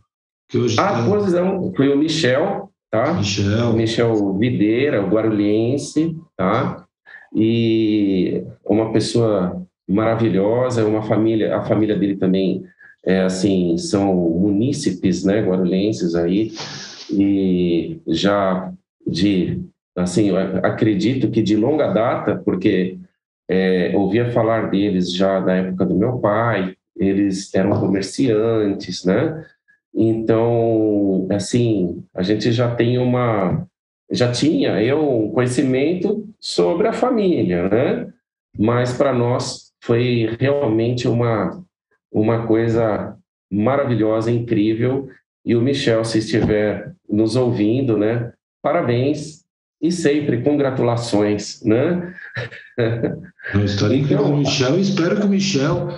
que hoje. Ah, tá... pois não, foi o Michel, tá? Michel. Michel Videira, o guarulhense, tá? E uma pessoa maravilhosa, uma família, a família dele também é assim, são munícipes, né, guarulhenses aí, e já de, assim, acredito que de longa data, porque é, ouvia falar deles já da época do meu pai, eles eram comerciantes, né, então, assim, a gente já tem uma, já tinha eu um conhecimento sobre a família, né? Mas para nós foi realmente uma uma coisa maravilhosa, incrível. E o Michel, se estiver nos ouvindo, né? Parabéns e sempre congratulações, né? Uma história incrível então, Michel. Espero que o Michel,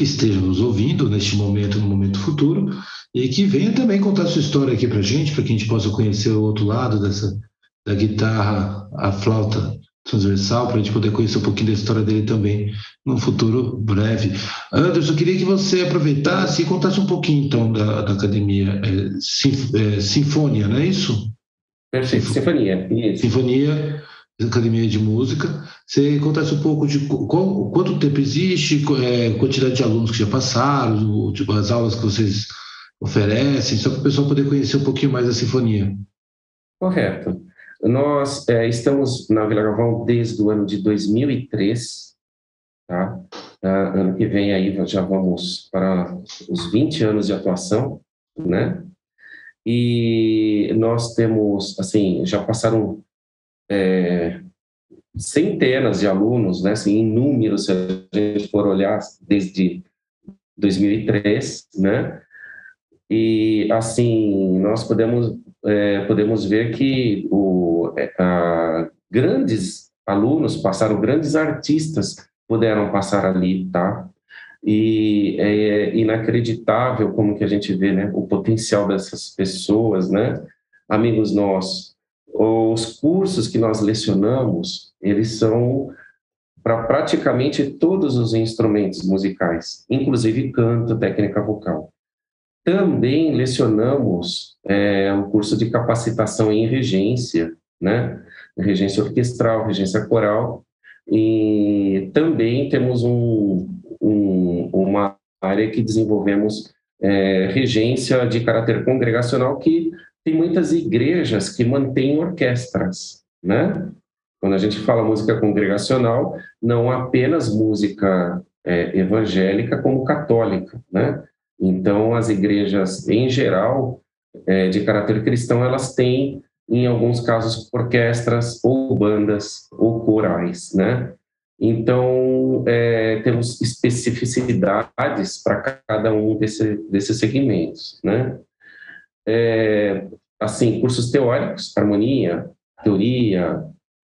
que esteja nos ouvindo neste momento, no momento futuro, e que venha também contar sua história aqui para gente, para que a gente possa conhecer o outro lado dessa da guitarra à flauta transversal, para a gente poder conhecer um pouquinho da história dele também no futuro breve. Anderson, eu queria que você aproveitasse e contasse um pouquinho, então, da, da academia é, Sinf, é, Sinfonia, não é isso? Perfeito, Sinf Sinfonia. Isso. Sinfonia, Academia de Música. Você contasse um pouco de qual, quanto tempo existe, é, quantidade de alunos que já passaram, tipo, as aulas que vocês oferecem, só para o pessoal poder conhecer um pouquinho mais da Sinfonia. Correto. Nós é, estamos na Vila Galvão desde o ano de 2003, tá? Ah, ano que vem aí já vamos para os 20 anos de atuação, né? E nós temos, assim, já passaram é, centenas de alunos, né? Assim, inúmeros, se a gente for olhar desde 2003, né? E, assim, nós podemos, é, podemos ver que o, é, a, grandes alunos passaram, grandes artistas puderam passar ali, tá? E é inacreditável como que a gente vê, né, o potencial dessas pessoas, né? Amigos nossos, os cursos que nós lecionamos, eles são para praticamente todos os instrumentos musicais, inclusive canto, técnica vocal. Também lecionamos é, um curso de capacitação em regência, né? Regência orquestral, regência coral, e também temos um, um, uma área que desenvolvemos é, regência de caráter congregacional, que tem muitas igrejas que mantêm orquestras, né? Quando a gente fala música congregacional, não apenas música é, evangélica, como católica, né? Então, as igrejas, em geral, é, de caráter cristão, elas têm, em alguns casos, orquestras ou bandas ou corais, né? Então, é, temos especificidades para cada um desse, desses segmentos, né? É, assim, cursos teóricos, harmonia, teoria,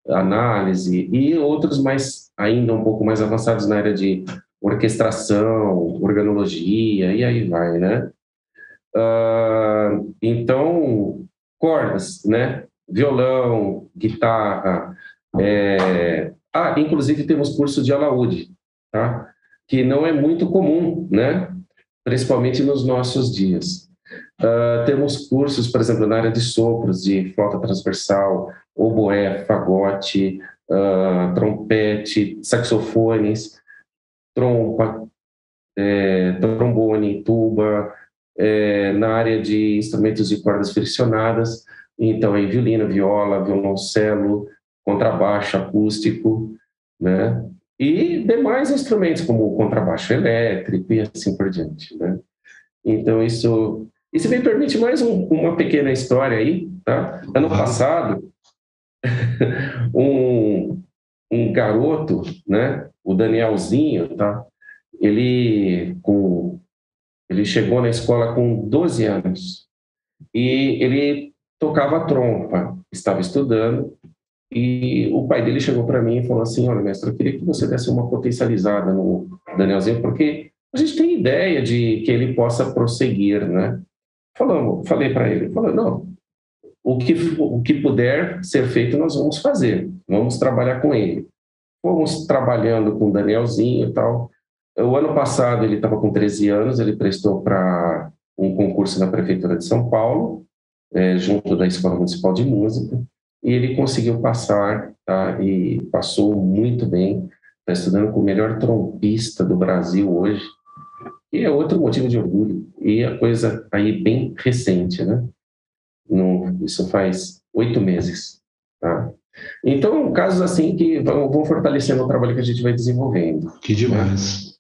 análise e outros mais ainda um pouco mais avançados na área de orquestração, organologia, e aí vai, né? Uh, então, cordas, né? Violão, guitarra, é... ah, inclusive temos curso de alaúde, tá? Que não é muito comum, né? Principalmente nos nossos dias. Uh, temos cursos, por exemplo, na área de sopros, de flauta transversal, oboé, fagote, uh, trompete, saxofones, trompa, é, trombone, tuba, é, na área de instrumentos de cordas friccionadas, então aí violino, viola, violoncelo, contrabaixo acústico, né? E demais instrumentos como contrabaixo elétrico e assim por diante, né? Então, isso. E se me permite mais um, uma pequena história aí, tá? Ano passado, um, um garoto, né? O Danielzinho, tá? Ele, com, ele chegou na escola com 12 anos e ele tocava trompa, estava estudando e o pai dele chegou para mim e falou assim: Olha, mestre, eu queria que você desse uma potencializada no Danielzinho, porque a gente tem ideia de que ele possa prosseguir, né? Falamos, falei para ele: falou, Não, o que, o que puder ser feito, nós vamos fazer, vamos trabalhar com ele. Fomos trabalhando com o Danielzinho e tal. O ano passado ele estava com 13 anos, ele prestou para um concurso na Prefeitura de São Paulo, é, junto da Escola Municipal de Música e ele conseguiu passar, tá? E passou muito bem. Está estudando com o melhor trompista do Brasil hoje. E é outro motivo de orgulho. E a coisa aí bem recente, né? No, isso faz oito meses, tá? Então, casos assim que vão, vão fortalecendo o trabalho que a gente vai desenvolvendo. Que demais. Né?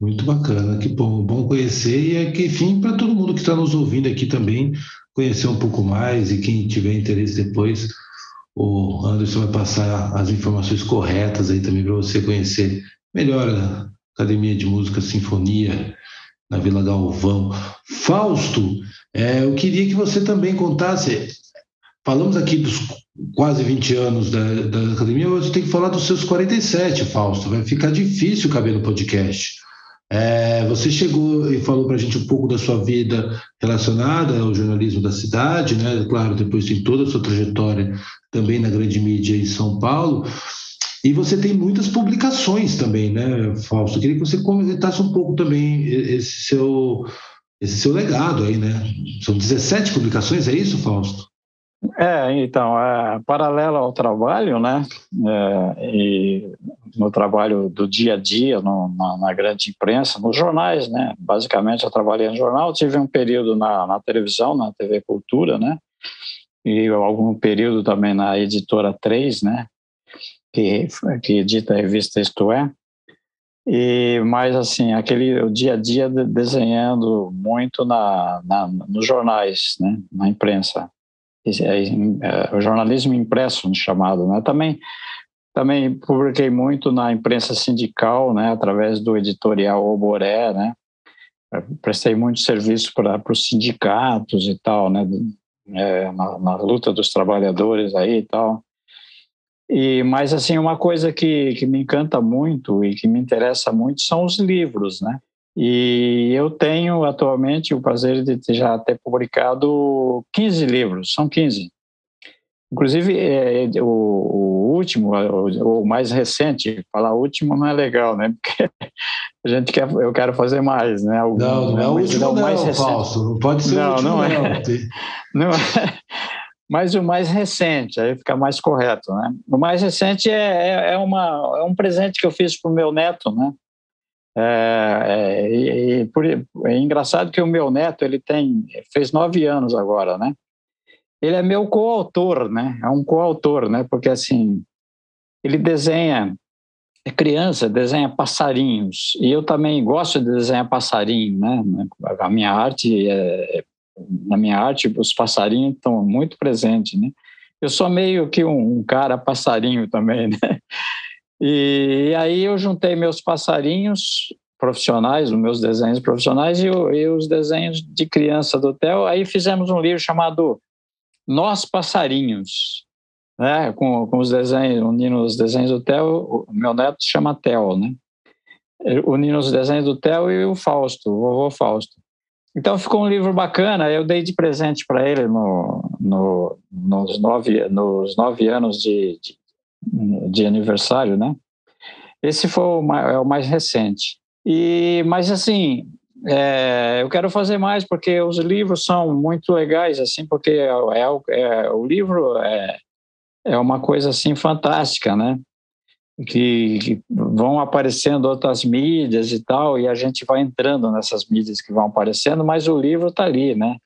Muito bacana, que bom, bom conhecer e é que, enfim, para todo mundo que está nos ouvindo aqui também, conhecer um pouco mais e quem tiver interesse depois, o Anderson vai passar as informações corretas aí também para você conhecer melhor a Academia de Música Sinfonia na Vila Galvão. Fausto, é, eu queria que você também contasse. Falamos aqui dos quase 20 anos da, da academia, mas você tem que falar dos seus 47, Fausto. Vai ficar difícil caber no podcast. É, você chegou e falou para a gente um pouco da sua vida relacionada ao jornalismo da cidade, né? Claro, depois tem toda a sua trajetória também na grande mídia em São Paulo. E você tem muitas publicações também, né, Fausto? Eu queria que você comentasse um pouco também esse seu, esse seu legado aí, né? São 17 publicações, é isso, Fausto? É, então, é, paralelo ao trabalho, né, é, e no trabalho do dia a dia, no, na, na, grande imprensa, nos jornais, né, basicamente eu trabalhei no jornal, tive um período na, na televisão, na TV Cultura, né, e algum período também na editora 3, né, que, que edita a revista Isto É, e mais assim aquele o dia a dia desenhando muito na, na nos jornais né na imprensa é, é, o jornalismo impresso chamado, né? Também também publiquei muito na imprensa sindical, né? Através do editorial Oboré, né? Prestei muito serviço para os sindicatos e tal, né? É, na, na, luta dos trabalhadores aí e tal. E mas assim uma coisa que que me encanta muito e que me interessa muito são os livros, né? E eu tenho atualmente o prazer de já ter publicado 15 livros, são 15. Inclusive, é, o, o, último, o, o, mais recente, falar último não é legal, né? Porque a gente quer, eu quero fazer mais, né? Algum, não, não é o último, não, mais recente. falso. Não pode ser não, o último, não. É, não é. Mas o mais recente, aí fica mais correto, né? O mais recente é, é, é uma, é um presente que eu fiz para o meu neto, né? É, é, e, por, é engraçado que o meu neto ele tem fez nove anos agora, né? Ele é meu coautor, né? É um coautor, né? Porque assim ele desenha é criança, desenha passarinhos e eu também gosto de desenhar passarinho, né? A minha arte é, na minha arte os passarinhos estão muito presentes, né? Eu sou meio que um, um cara passarinho também, né? E aí eu juntei meus passarinhos profissionais, os meus desenhos profissionais e, e os desenhos de criança do Theo. Aí fizemos um livro chamado Nós Passarinhos, né? com, com os desenhos, unindo os desenhos do Theo. Meu neto chama Theo, né? Unindo os desenhos do Theo e o Fausto, o vovô Fausto. Então ficou um livro bacana. Eu dei de presente para ele no, no, nos, nove, nos nove anos de, de de aniversário, né? Esse foi o mais, é o mais recente. E, mas assim, é, eu quero fazer mais porque os livros são muito legais, assim, porque é, é, é, o livro é, é uma coisa assim fantástica, né? Que, que, vão aparecendo outras mídias e tal, e a gente vai entrando nessas mídias que vão aparecendo, mas o livro está ali, né?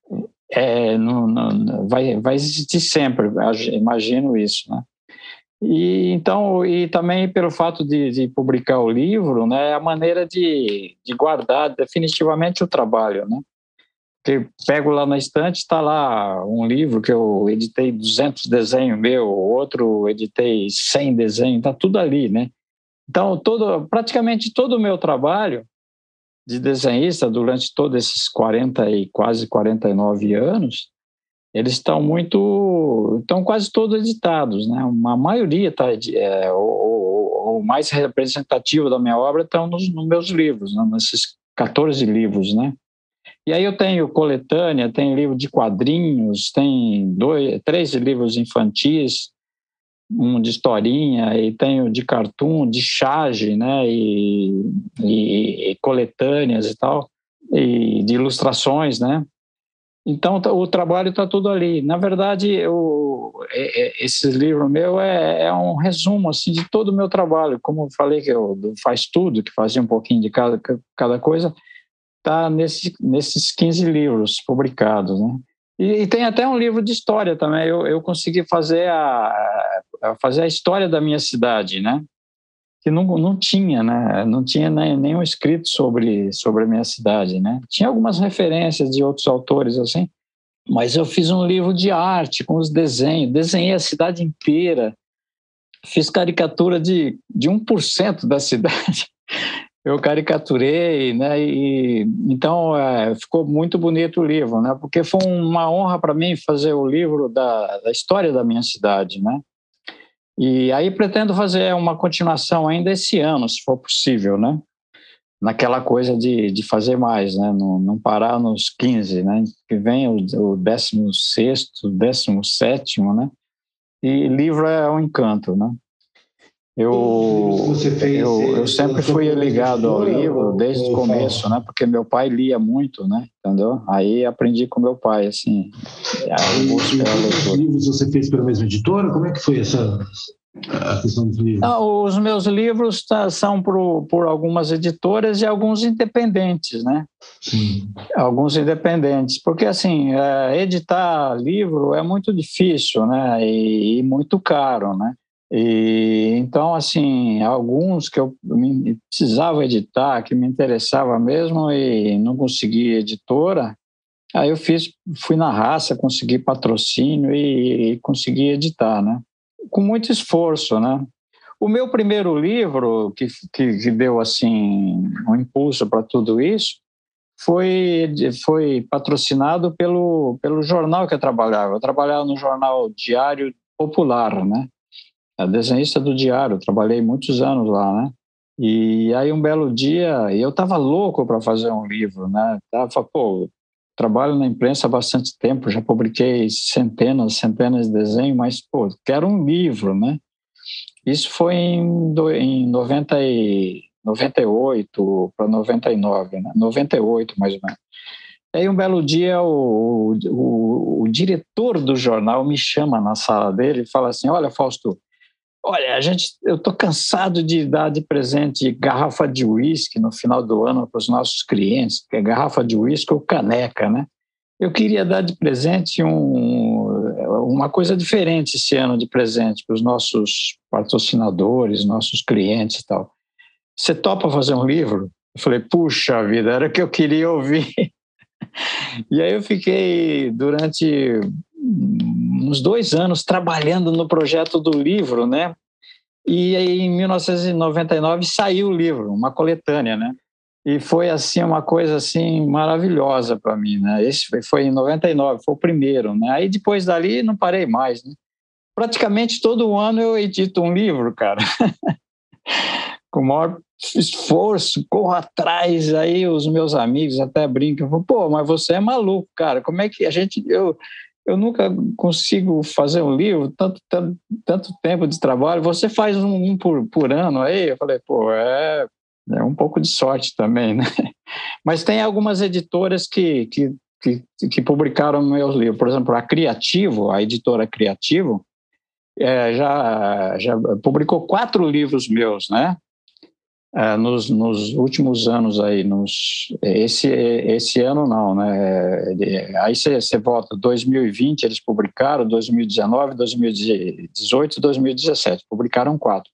É, não, não, vai, vai existir sempre, imagino isso, né? E então e também pelo fato de, de, publicar o livro, né, é a maneira de, de guardar definitivamente o trabalho, né? Pego lá na estante, está lá um livro que eu editei 200 desenhos meu, outro editei 100 desenhos, está tudo ali, né? Então, todo, praticamente todo o meu trabalho de desenhista durante todos esses 40 e quase 49 anos, eles estão muito, estão quase todos editados, né? Uma maioria está, é, o, o, mais representativo da minha obra estão nos, nos meus livros, né? nesses 14 livros, né? E aí eu tenho coletânea, tem livro de quadrinhos, tem dois, três livros infantis, um de historinha, e tenho de cartoon, de charge, né, e, e, e coletâneas e tal, e de ilustrações, né. Então o trabalho está tudo ali. Na verdade, eu, esse livro meu é, é, um resumo assim de todo o meu trabalho. Como eu falei que eu faz tudo, que fazia um pouquinho de cada, cada coisa, está nesse, nesses 15 livros publicados, né? E, e, tem até um livro de história também. Eu, eu consegui fazer a, a, fazer a história da minha cidade, né? Que não, não tinha, né? Não tinha nem, nenhum escrito sobre, sobre a minha cidade, né? Tinha algumas referências de outros autores, assim, mas eu fiz um livro de arte com os desenhos, desenhei a cidade inteira, fiz caricatura de, de 1% da cidade eu caricaturei, né? E então é, ficou muito bonito o livro, né? Porque foi uma honra para mim fazer o livro da, da, história da minha cidade, né? E aí pretendo fazer uma continuação ainda esse ano, se for possível, né? Naquela coisa de, de fazer mais, né? Não, não parar nos 15, né? Que vem o, o 16, 17, né? E livro é um encanto, né? Eu, fez, eu, eu, sempre fui ligado ao livro desde o começo, né? Porque meu pai lia muito, né? Entendeu? Aí aprendi com meu pai, assim. Aí, os livros você fez pela mesma editora? Como é que foi essa a questão dos livros? Não, os meus livros tá, são por, por algumas editoras e alguns independentes, né? Sim. Alguns independentes, porque assim é, editar livro é muito difícil, né? E, e muito caro, né? E então, assim, alguns que eu precisava editar, que me interessava mesmo e não conseguia editora, aí eu fiz, fui na raça, consegui patrocínio e, e consegui editar, né? Com muito esforço, né? O meu primeiro livro, que, que, que deu, assim, um impulso para tudo isso, foi, foi patrocinado pelo, pelo jornal que eu trabalhava. Eu trabalhava no jornal Diário Popular, né? A desenhista do Diário, trabalhei muitos anos lá, né? E aí um belo dia, eu estava louco para fazer um livro, né? Tava, pô, trabalho na imprensa há bastante tempo, já publiquei centenas, centenas de desenhos, mas pô, quero um livro, né? Isso foi em, do, em 90 e, 98 para 99, né? 98 mais ou menos. Aí um belo dia o, o, o, diretor do jornal me chama na sala dele e fala assim, olha Fausto, Olha, a gente, eu estou cansado de dar de presente garrafa de uísque no final do ano para os nossos clientes, que é garrafa de uísque ou caneca, né? Eu queria dar de presente um, uma coisa diferente esse ano de presente para os nossos patrocinadores, nossos clientes e tal. Você topa fazer um livro? Eu falei, puxa vida, era o que eu queria ouvir. E aí eu fiquei durante uns dois anos trabalhando no projeto do livro, né? E aí, em 1999 saiu o livro, uma coletânea, né? E foi assim uma coisa assim maravilhosa para mim, né? Esse foi em 99, foi o primeiro, né? Aí depois dali não parei mais, né? Praticamente todo ano eu edito um livro, cara. Com o maior esforço, corro atrás, aí os meus amigos até brincam, pô, mas você é maluco, cara, como é que a gente, eu, eu nunca consigo fazer um livro, tanto, tanto, tanto tempo de trabalho, você faz um, um, por, por ano aí? Eu falei, pô, é, é um pouco de sorte também, né? Mas tem algumas editoras que, que, que, que publicaram meus livros, por exemplo, a Criativo, a editora Criativo, é, já, já publicou quatro livros meus, né? É, nos, nos, últimos anos aí, nos, esse, esse ano não, né? Aí você volta 2020, eles publicaram, 2019, 2018 2017, publicaram quatro.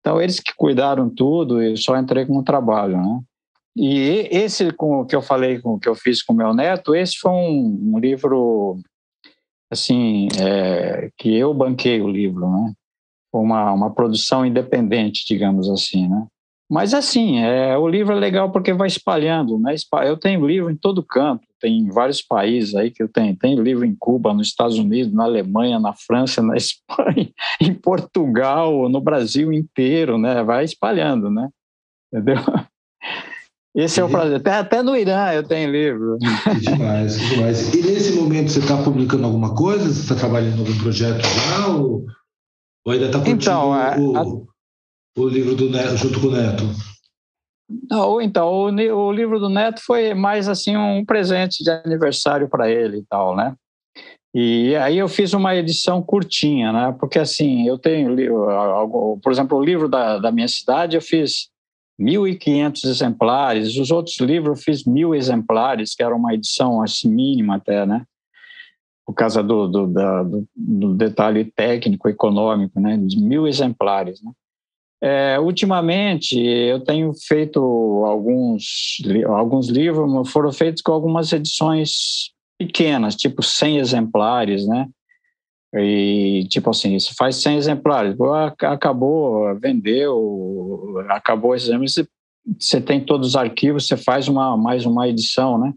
Então, eles que cuidaram tudo, eu só entrei com o trabalho, né? E esse com que eu falei, com que eu fiz com meu neto, esse foi um, um livro assim é, que eu banquei o livro, né? Uma, uma produção independente, digamos assim, né? Mas assim, é, o livro é legal porque vai espalhando, né? Eu tenho livro em todo canto, tem vários países aí que eu tenho. Tem livro em Cuba, nos Estados Unidos, na Alemanha, na França, na Espanha, em Portugal, no Brasil inteiro, né? Vai espalhando, né? Entendeu? Esse é o prazer. Até, até no Irã eu tenho livro. Que demais, que demais. E nesse momento você está publicando alguma coisa? Você está trabalhando em algum projeto já? Ou, ou ainda está curtindo então, é, o, a o livro do Neto, junto com o Neto? Não, então, o, o livro do Neto foi mais assim um presente de aniversário para ele e tal, né? E aí eu fiz uma edição curtinha, né? Porque assim, eu tenho, por exemplo, o livro da, da minha cidade eu fiz 1.500 exemplares, os outros livros eu fiz mil exemplares, que era uma edição assim mínima até, né? Por causa do, do, da, do, do detalhe técnico, econômico, né? De mil exemplares, né? É, ultimamente, eu tenho feito alguns, alguns livros, foram feitos com algumas edições pequenas, tipo 100 exemplares, né? E, tipo assim, você faz 100 exemplares, acabou, vendeu, acabou esses exemplares, você tem todos os arquivos, você faz uma, mais uma edição, né?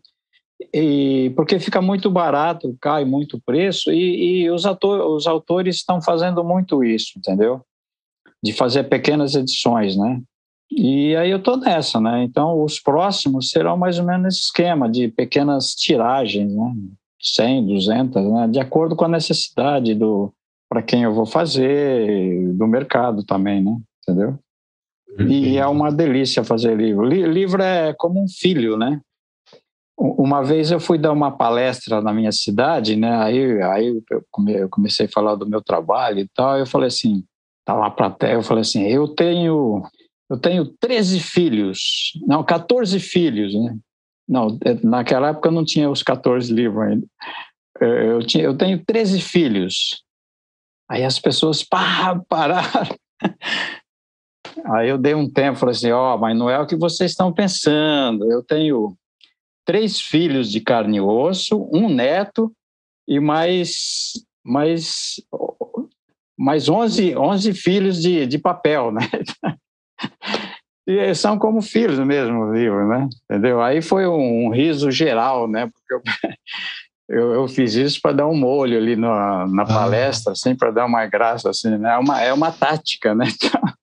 E, porque fica muito barato, cai muito preço, e, e os, ator, os autores estão fazendo muito isso, entendeu? De fazer pequenas edições, né? E aí eu tô nessa, né? Então os próximos serão mais ou menos esse esquema de pequenas tiragens, né? 100, 200, né? De acordo com a necessidade do para quem eu vou fazer, do mercado também, né? Entendeu? E é uma delícia fazer livro. Livro é como um filho, né? Uma vez eu fui dar uma palestra na minha cidade, né? Aí, aí eu comecei a falar do meu trabalho e tal. Eu falei assim: tá lá para terra, eu falei assim, eu tenho eu tenho 13 filhos, não, 14 filhos, né? Não, é, naquela época não tinha os 14 livros ainda. Eu, tinha, eu tenho 13 filhos. Aí as pessoas pá, pararam. Aí eu dei um tempo, falei assim, ó, oh, mas não é o que vocês estão pensando. Eu tenho três filhos de carne e osso, um neto e mais, mais mais 11, 11 filhos de, de papel, né? E são como filhos mesmo, vivo, né? Entendeu? Aí foi um, um riso geral, né? Porque eu, eu, eu fiz isso para dar um molho ali na, na ah. palestra, assim, para dar uma graça, assim, né? É uma, é uma tática, né?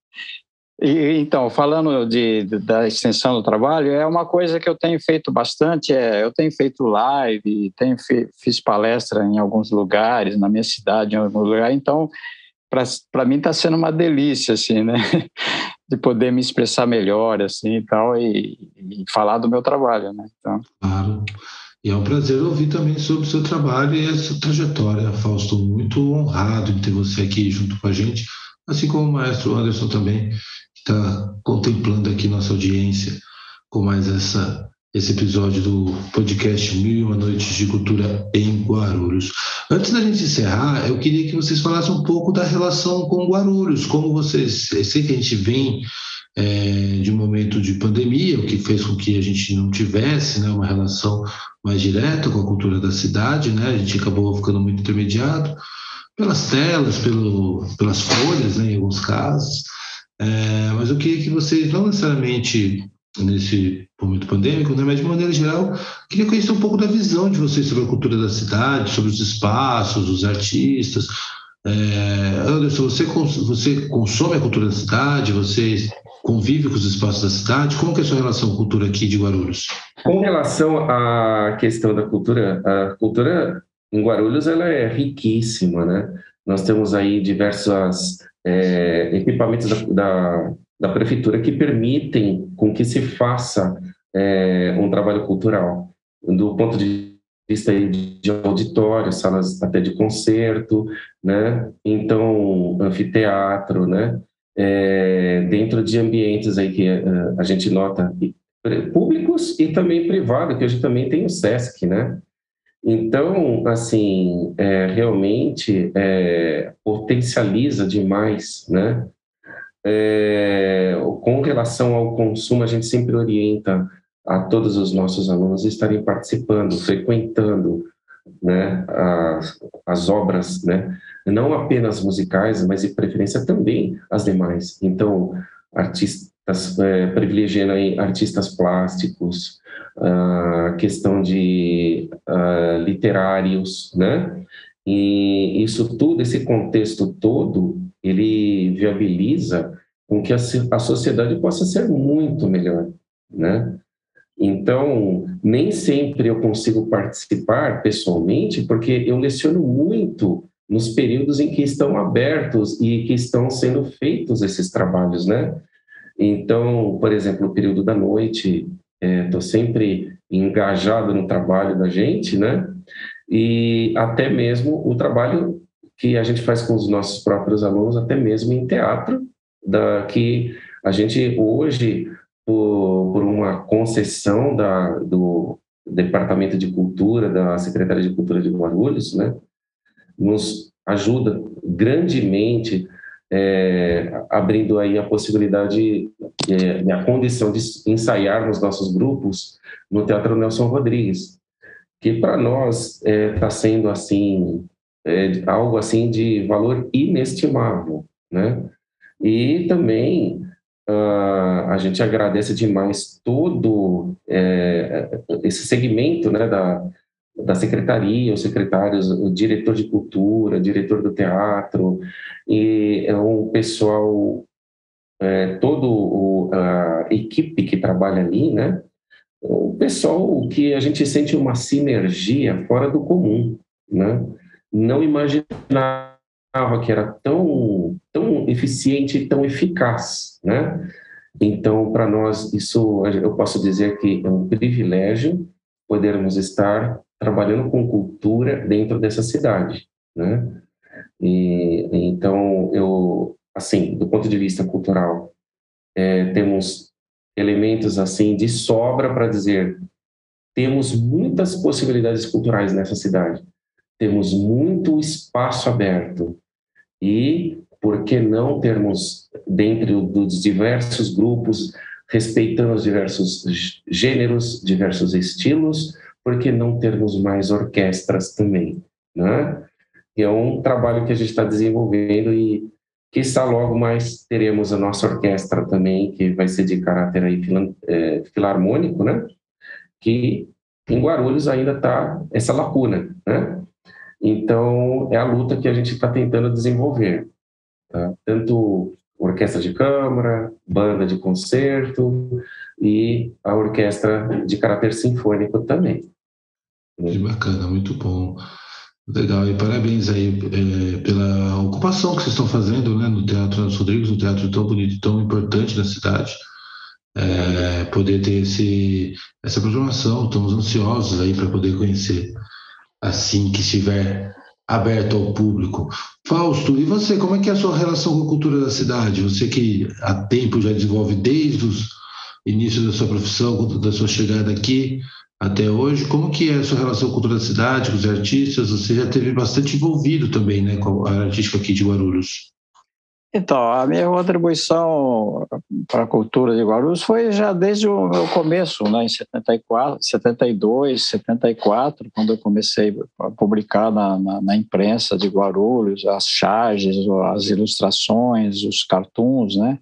E, então, falando de, de, da extensão do trabalho, é uma coisa que eu tenho feito bastante. É, eu tenho feito live, tenho fe, fiz palestra em alguns lugares, na minha cidade, em algum lugar. Então, para mim está sendo uma delícia, assim, né? De poder me expressar melhor, assim, e tal, e, e falar do meu trabalho, né? Então... Claro. E é um prazer ouvir também sobre o seu trabalho e essa trajetória, Fausto. Muito honrado em ter você aqui junto com a gente, assim como o maestro Anderson também, que está contemplando aqui nossa audiência com mais essa esse episódio do podcast Mil e Uma Noites de Cultura em Guarulhos. Antes da gente encerrar, eu queria que vocês falassem um pouco da relação com Guarulhos, como vocês, eu sei que a gente vem é, de um momento de pandemia, o que fez com que a gente não tivesse né, uma relação mais direta com a cultura da cidade, né? a gente acabou ficando muito intermediado pelas telas, pelo, pelas folhas, né, em alguns casos. É, mas eu queria que vocês não necessariamente nesse momento pandêmico, né? mas de maneira geral, queria conhecer um pouco da visão de vocês sobre a cultura da cidade, sobre os espaços, os artistas. É, Anderson, você, você consome a cultura da cidade? Você convive com os espaços da cidade? Como que é a sua relação com a cultura aqui de Guarulhos? Com relação à questão da cultura, a cultura em Guarulhos ela é riquíssima, né? Nós temos aí diversos é, equipamentos da, da da prefeitura que permitem com que se faça é, um trabalho cultural, do ponto de vista de auditório, salas até de concerto, né? Então, anfiteatro, né? É, dentro de ambientes aí que uh, a gente nota públicos e também privados, que hoje também tem o SESC, né? Então, assim, é, realmente é, potencializa demais, né? É, com relação ao consumo, a gente sempre orienta a todos os nossos alunos estarem participando, frequentando né, as, as obras, né, não apenas musicais, mas de preferência também as demais. Então, artistas, é, privilegiando aí artistas plásticos, a questão de uh, literários, né? E isso tudo, esse contexto todo, ele viabiliza com que a, a sociedade possa ser muito melhor, né? Então, nem sempre eu consigo participar pessoalmente, porque eu leciono muito nos períodos em que estão abertos e que estão sendo feitos esses trabalhos, né? Então, por exemplo, o período da noite, estou é, sempre engajado no trabalho da gente, né? E até mesmo o trabalho que a gente faz com os nossos próprios alunos, até mesmo em teatro, da que a gente hoje por, por uma concessão da, do Departamento de Cultura, da Secretaria de Cultura de Guarulhos, né, nos ajuda grandemente é, abrindo aí a possibilidade, é, a condição de ensaiar nos nossos grupos no Teatro Nelson Rodrigues, que para nós está é, tá sendo assim é, algo assim de valor inestimável, né? E também Uh, a gente agradece demais todo é, esse segmento né, da, da secretaria, os secretários, o diretor de cultura, diretor do teatro, e é um pessoal, é, todo o, a equipe que trabalha ali, né? O pessoal que a gente sente uma sinergia fora do comum, né? Não imaginar que era tão, tão eficiente e tão eficaz, né? Então, para nós, isso eu posso dizer que é um privilégio podermos estar trabalhando com cultura dentro dessa cidade, né? E, então, eu, assim, do ponto de vista cultural, é, temos elementos assim de sobra para dizer temos muitas possibilidades culturais nessa cidade, temos muito espaço aberto, e por que não termos, dentro dos diversos grupos, respeitando os diversos gêneros, diversos estilos, por que não termos mais orquestras também, né? É um trabalho que a gente está desenvolvendo e que está logo mais teremos a nossa orquestra também, que vai ser de caráter aí é, filarmônico, né? Que em Guarulhos ainda está essa lacuna, né? Então, é a luta que a gente está tentando desenvolver. Tá? Tanto orquestra de câmara, banda de concerto e a orquestra de caráter sinfônico também. Que bacana, muito bom. Legal, e parabéns aí é, pela ocupação que vocês estão fazendo né, no Teatro Anderson Rodrigues, um teatro tão bonito tão importante na cidade. É, poder ter esse, essa programação, estamos ansiosos aí para poder conhecer assim que estiver aberto ao público. Fausto, e você, como é que é a sua relação com a cultura da cidade? Você que há tempo já desenvolve desde os inícios da sua profissão, da sua chegada aqui até hoje, como que é a sua relação com a cultura da cidade, com os artistas? Você já teve bastante envolvido também, né, com a artística aqui de Guarulhos. Então, a minha contribuição para a cultura de Guarulhos foi já desde o meu começo, né, em 74, 72, 74, quando eu comecei a publicar na, na, na imprensa de Guarulhos as charges, as ilustrações, os cartoons, né?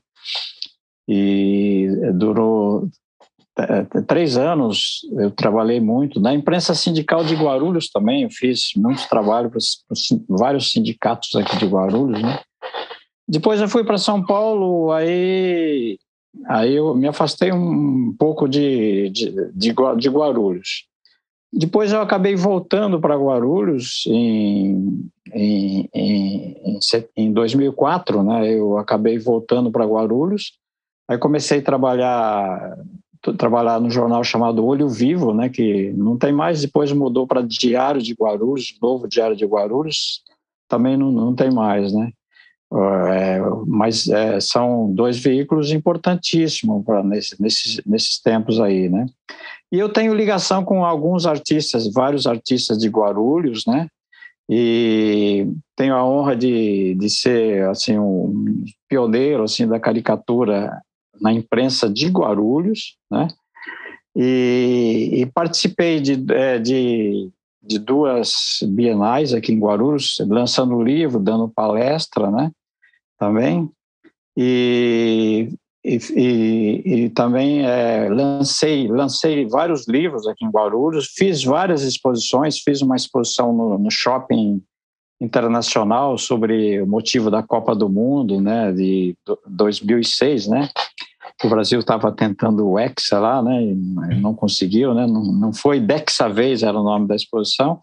E durou é, três anos, eu trabalhei muito. Na imprensa sindical de Guarulhos também, eu fiz muito trabalho para vários sindicatos aqui de Guarulhos, né? Depois eu fui para São Paulo, aí, aí eu me afastei um pouco de, de, de, de Guarulhos. Depois eu acabei voltando para Guarulhos em, em, em, em 2004, né? Eu acabei voltando para Guarulhos. Aí comecei a trabalhar trabalhar no jornal chamado Olho Vivo, né? Que não tem mais. Depois mudou para Diário de Guarulhos, Novo Diário de Guarulhos. Também não, não tem mais, né? É, mas é, são dois veículos importantíssimos para nesse, nesses, nesses tempos aí, né? E eu tenho ligação com alguns artistas, vários artistas de Guarulhos, né? E tenho a honra de, de ser assim um pioneiro assim da caricatura na imprensa de Guarulhos, né? E, e participei de, é, de, de, duas bienais aqui em Guarulhos, lançando livro, dando palestra, né? Também. E, e, e, e também é, lancei, lancei vários livros aqui em Guarulhos, fiz várias exposições, fiz uma exposição no, no shopping internacional sobre o motivo da Copa do Mundo, né, de 2006, né, o Brasil estava tentando o Hexa lá, né, e não conseguiu, né, não, não foi Dexa vez era o nome da exposição.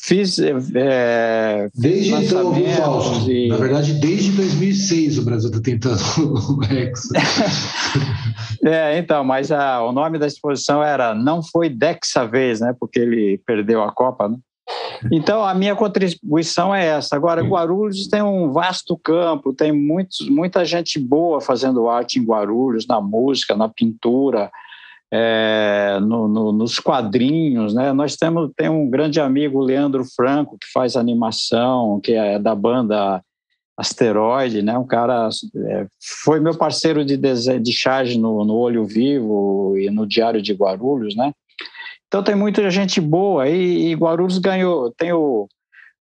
Fiz. É, desde então, Fausto. E... Na verdade, desde 2006 o Brasil está tentando o Hexa. é, então, mas a, o nome da exposição era Não Foi Dexa Vez, né, porque ele perdeu a Copa, né? Então, a minha contribuição é essa. Agora, Guarulhos tem um vasto campo, tem muitos, muita gente boa fazendo arte em Guarulhos, na música, na pintura, é, no, no, nos quadrinhos. Né? Nós temos tem um grande amigo, Leandro Franco, que faz animação, que é da banda Asteroide, né? um cara é, foi meu parceiro de, de charge no, no Olho Vivo e no Diário de Guarulhos, né? Então tem muita gente boa e, e Guarulhos ganhou, tem o,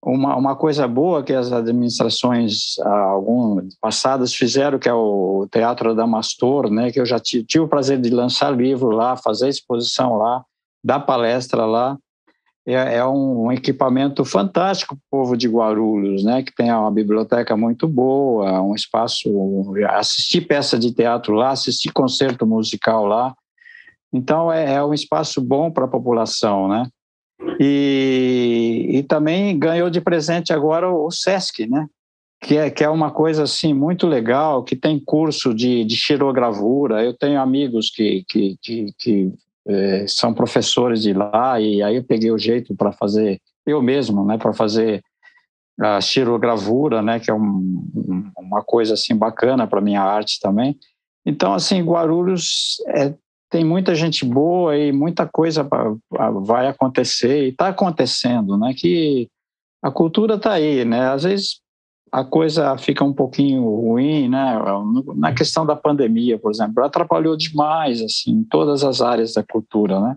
uma, uma coisa boa que as administrações algum, passadas fizeram, que é o Teatro Damastor, né, que eu já tive, tive o prazer de lançar livro lá, fazer exposição lá, dar palestra lá. É, é um, um, equipamento fantástico para o povo de Guarulhos, né, que tem uma biblioteca muito boa, um espaço, assistir peça de teatro lá, assistir concerto musical lá, então, é, é um espaço bom para a população, né? E, e, também ganhou de presente agora o, SESC, né? Que é, que é uma coisa assim muito legal, que tem curso de, de xerogravura. Eu tenho amigos que, que, que, que é, são professores de lá, e aí eu peguei o jeito para fazer, eu mesmo, né, para fazer a xerogravura, né, que é um, uma coisa assim bacana para minha arte também. Então, assim, Guarulhos é, tem muita gente boa e muita coisa vai acontecer e está acontecendo, né? Que a cultura está aí, né? Às vezes a coisa fica um pouquinho ruim, né? Na questão da pandemia, por exemplo, atrapalhou demais, assim, todas as áreas da cultura, né?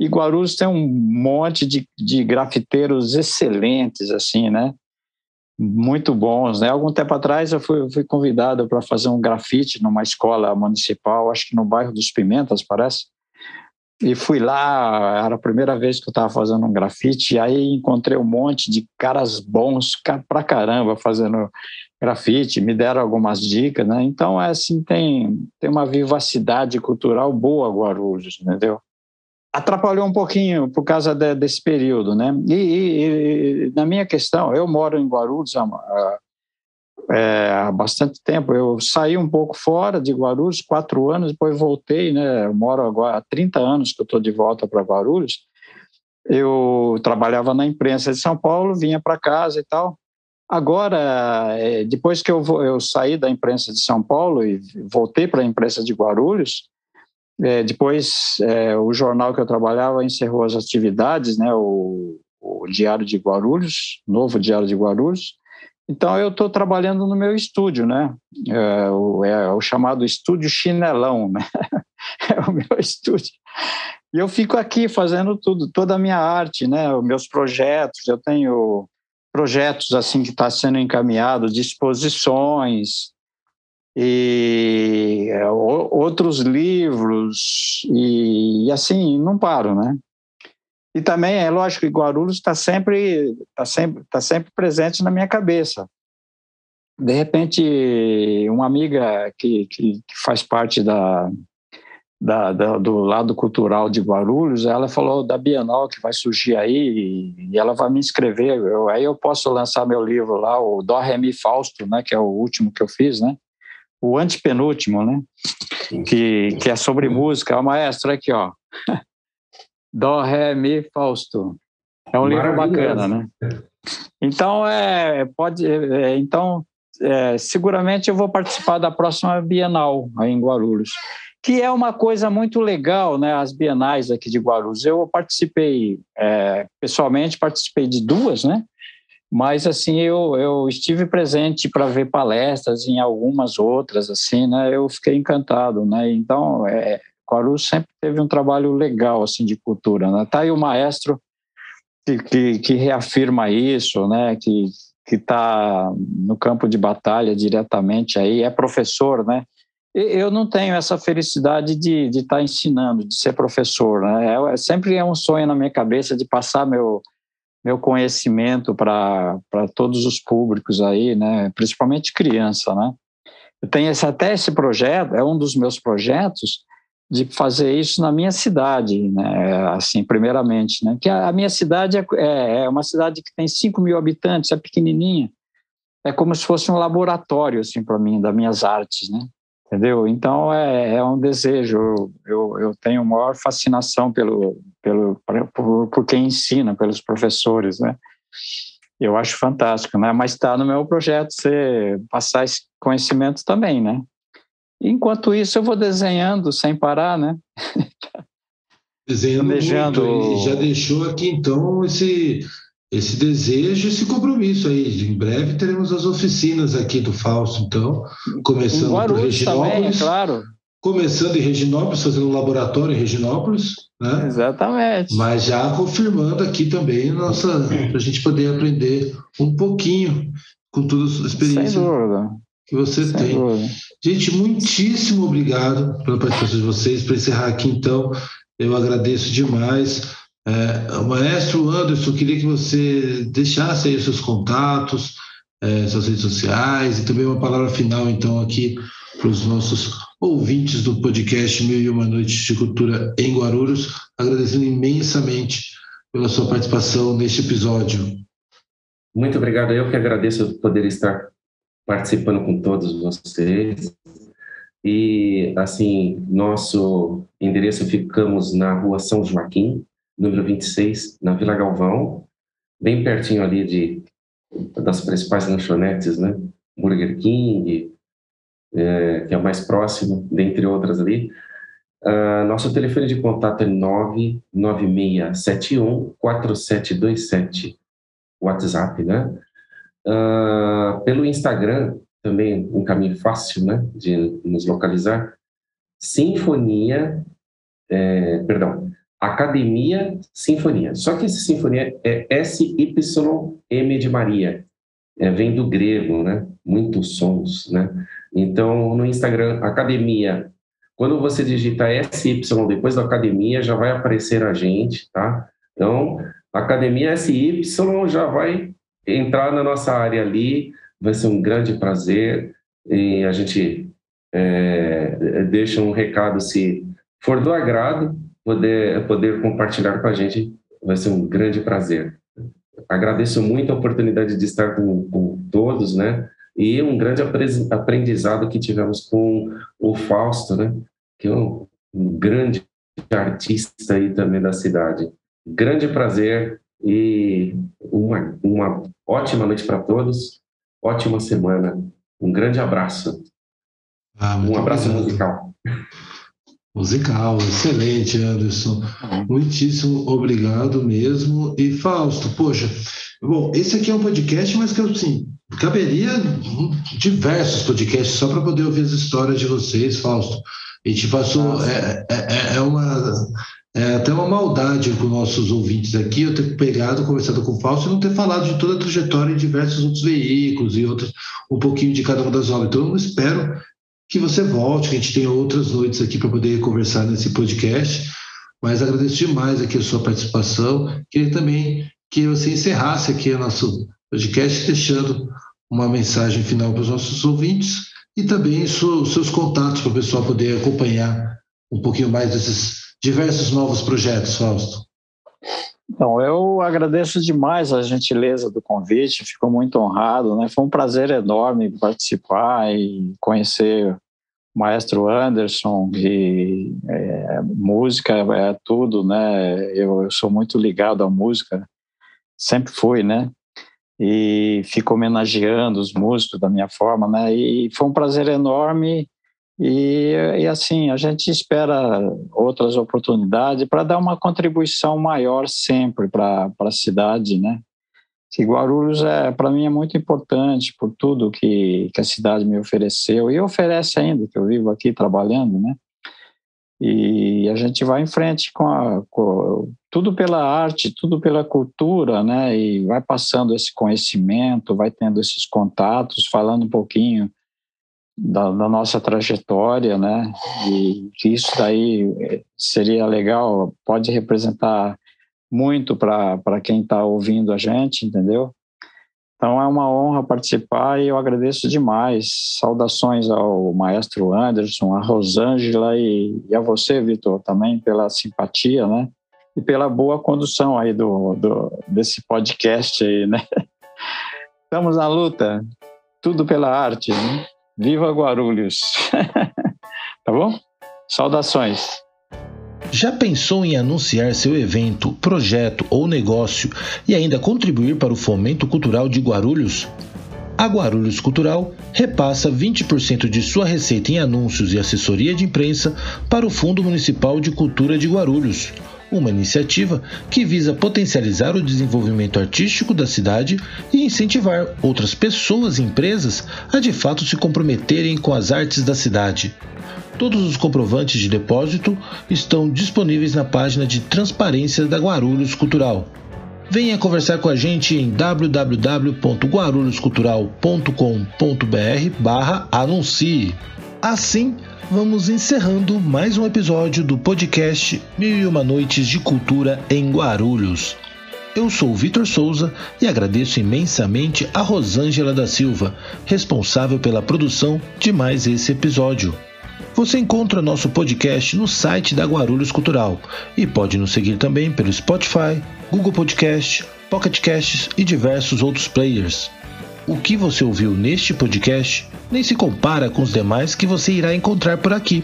E Guarulhos tem um monte de, de grafiteiros excelentes, assim, né? Muito bons. Né? Algum tempo atrás eu fui, fui convidado para fazer um grafite numa escola municipal, acho que no bairro dos Pimentas, parece. E fui lá, era a primeira vez que eu estava fazendo um grafite, e aí encontrei um monte de caras bons pra caramba fazendo grafite, me deram algumas dicas, né? Então, é assim, tem, tem uma vivacidade cultural boa Guarulhos, entendeu? Atrapalhou um pouquinho por causa de, desse período, né? E, e, e, na minha questão, eu moro em Guarulhos há, é, há, bastante tempo. Eu saí um pouco fora de Guarulhos, quatro anos, depois voltei, né? Eu moro agora há 30 anos que eu estou de volta para Guarulhos. Eu trabalhava na imprensa de São Paulo, vinha para casa e tal. Agora, é, depois que eu, eu saí da imprensa de São Paulo e voltei para a imprensa de Guarulhos, é, depois, é, o jornal que eu trabalhava encerrou as atividades, né, o, o Diário de Guarulhos, novo Diário de Guarulhos. Então, eu estou trabalhando no meu estúdio, né? É o, é o, chamado Estúdio Chinelão, né? é o meu estúdio. E eu fico aqui fazendo tudo, toda a minha arte, né? Os meus projetos. Eu tenho projetos assim que está sendo encaminhado exposições, e é, outros livros e, assim não paro, né? E também é lógico que Guarulhos está sempre está sempre tá sempre presente na minha cabeça. De repente, uma amiga que, que, que faz parte da, da, da, do lado cultural de Guarulhos, ela falou da Bienal que vai surgir aí e, ela vai me inscrever. Eu, aí eu posso lançar meu livro lá, o Dó Remi Fausto, né, que é o último que eu fiz, né? O antepenúltimo, né? Que, que é sobre música. O maestro, aqui, ó. Dó, Ré, Mi, Fausto. É um livro bacana, né? Então, é, pode, é, então é, seguramente eu vou participar da próxima Bienal aí em Guarulhos, que é uma coisa muito legal, né? As bienais aqui de Guarulhos. Eu participei, é, pessoalmente, participei de duas, né? Mas assim eu, eu estive presente para ver palestras em algumas outras assim né eu fiquei encantado né então é, Guarulhos sempre teve um trabalho legal assim de cultura, né? Tá aí o maestro que, que, que reafirma isso, né? Que que está no campo de batalha diretamente aí é professor, né? Eu não tenho essa felicidade de estar tá ensinando, de ser professor, né? É, é, sempre é um sonho na minha cabeça de passar meu meu conhecimento para todos os públicos aí, né? Principalmente criança, né? Eu tenho esse, até esse projeto, é um dos meus projetos de fazer isso na minha cidade, né? Assim, primeiramente, né? Que a, a minha cidade é, é, é, uma cidade que tem 5 mil habitantes, é pequenininha, é como se fosse um laboratório, assim, para mim, das minhas artes, né? Entendeu? Então é, é um desejo. Eu, eu tenho maior fascinação pelo, pelo por, por quem ensina, pelos professores, né? eu acho fantástico, né? Mas está no meu projeto você passar esse conhecimento também, né? Enquanto isso, eu vou desenhando sem parar, né? Desenhando muito, já deixou aqui então esse esse desejo, esse compromisso aí. Em breve teremos as oficinas aqui do Fausto, então, começando por Reginópolis. Também, é claro. Começando em Reginópolis, fazendo um laboratório em Reginópolis, né? Exatamente. Mas já confirmando aqui também nossa, para a gente poder aprender um pouquinho com toda a experiência que você Sem tem. Dúvida. Gente, muitíssimo obrigado pela participação de vocês. Para encerrar aqui, então, eu agradeço demais. É, o maestro Anderson, queria que você deixasse aí os seus contatos, é, suas redes sociais e também uma palavra final, então, aqui para os nossos ouvintes do podcast Mil e Uma Noites de Cultura em Guarulhos, agradecendo imensamente pela sua participação neste episódio. Muito obrigado. Eu que agradeço poder estar participando com todos vocês. E, assim, nosso endereço ficamos na rua São Joaquim, número 26, na Vila Galvão, bem pertinho ali de, das principais lanchonetes, né? Burger King, é, que é o mais próximo, dentre outras ali. Uh, nosso telefone de contato é 99671 4727, WhatsApp, né? Uh, pelo Instagram, também um caminho fácil, né, de nos localizar. Sinfonia, é, perdão, Academia Sinfonia. Só que essa sinfonia é S-Y-M de Maria. É, vem do grego, né? Muitos sons, né? Então, no Instagram, Academia, quando você digita SY depois da Academia, já vai aparecer a gente, tá? Então, Academia SY já vai entrar na nossa área ali, vai ser um grande prazer e a gente é, deixa um recado se for do agrado, poder, poder compartilhar com a gente vai ser um grande prazer. Agradeço muito a oportunidade de estar com, com todos, né? E um grande aprendizado que tivemos com o Fausto, né? Que é um, grande artista aí também da cidade. Grande prazer e uma, uma ótima noite para todos, ótima semana, um grande abraço. Ah, um abraço obrigado. musical. Musical, excelente, Anderson. Muitíssimo obrigado mesmo. E Fausto, poxa, bom, esse aqui é um podcast, mas que assim, caberia diversos podcasts só para poder ouvir as histórias de vocês, Fausto. A gente passou, é, é, é, é uma é até uma maldade com nossos ouvintes aqui, eu ter pegado, conversado com o Fausto e não ter falado de toda a trajetória em diversos outros veículos e outros, um pouquinho de cada uma das obras. Então, eu espero que você volte, que a gente tenha outras noites aqui para poder conversar nesse podcast. Mas agradeço demais aqui a sua participação. Queria também que você encerrasse aqui o nosso podcast, deixando uma mensagem final para os nossos ouvintes e também os seus contatos para o pessoal poder acompanhar um pouquinho mais desses diversos novos projetos, Fausto. Então, eu agradeço demais a gentileza do convite, fico muito honrado, né? Foi um prazer enorme participar e conhecer o maestro Anderson e é, música é tudo, né? Eu, eu, sou muito ligado à música, sempre fui, né? E fico homenageando os músicos da minha forma, né? E foi um prazer enorme e, e, assim, a gente espera outras oportunidades para dar uma contribuição maior sempre para a cidade, né? Que Guarulhos, é, para mim, é muito importante por tudo que, que a cidade me ofereceu e oferece ainda, que eu vivo aqui trabalhando, né? E a gente vai em frente com, a, com tudo pela arte, tudo pela cultura, né? E vai passando esse conhecimento, vai tendo esses contatos, falando um pouquinho da, da, nossa trajetória, né? E que isso daí eh, seria legal, pode representar muito para quem está ouvindo a gente, entendeu? Então é uma honra participar e eu agradeço demais. Saudações ao maestro Anderson, a Rosângela e, e a você, Vitor, também pela simpatia, né? E pela boa condução aí do, do desse podcast aí, né? Estamos na luta, tudo pela arte, né? Viva Guarulhos! tá bom? Saudações! Já pensou em anunciar seu evento, projeto ou negócio e ainda contribuir para o fomento cultural de Guarulhos? A Guarulhos Cultural repassa 20% de sua receita em anúncios e assessoria de imprensa para o Fundo Municipal de Cultura de Guarulhos, uma iniciativa que visa potencializar o desenvolvimento artístico da cidade e incentivar outras pessoas e empresas a de fato se comprometerem com as artes da cidade. Todos os comprovantes de depósito estão disponíveis na página de transparência da Guarulhos Cultural. Venha conversar com a gente em www.guarulhoscultural.com.br/anuncie. Assim, vamos encerrando mais um episódio do podcast Mil e Uma Noites de Cultura em Guarulhos. Eu sou Vitor Souza e agradeço imensamente a Rosângela da Silva, responsável pela produção de mais esse episódio. Você encontra nosso podcast no site da Guarulhos Cultural e pode nos seguir também pelo Spotify, Google Podcast, Pocket Casts e diversos outros players. O que você ouviu neste podcast nem se compara com os demais que você irá encontrar por aqui.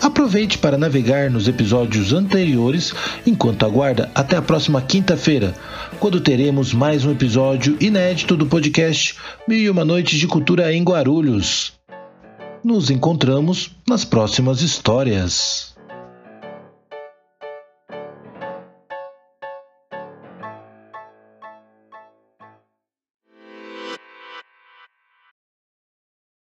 Aproveite para navegar nos episódios anteriores enquanto aguarda até a próxima quinta-feira, quando teremos mais um episódio inédito do podcast Mil e Uma Noites de Cultura em Guarulhos. Nos encontramos nas próximas histórias.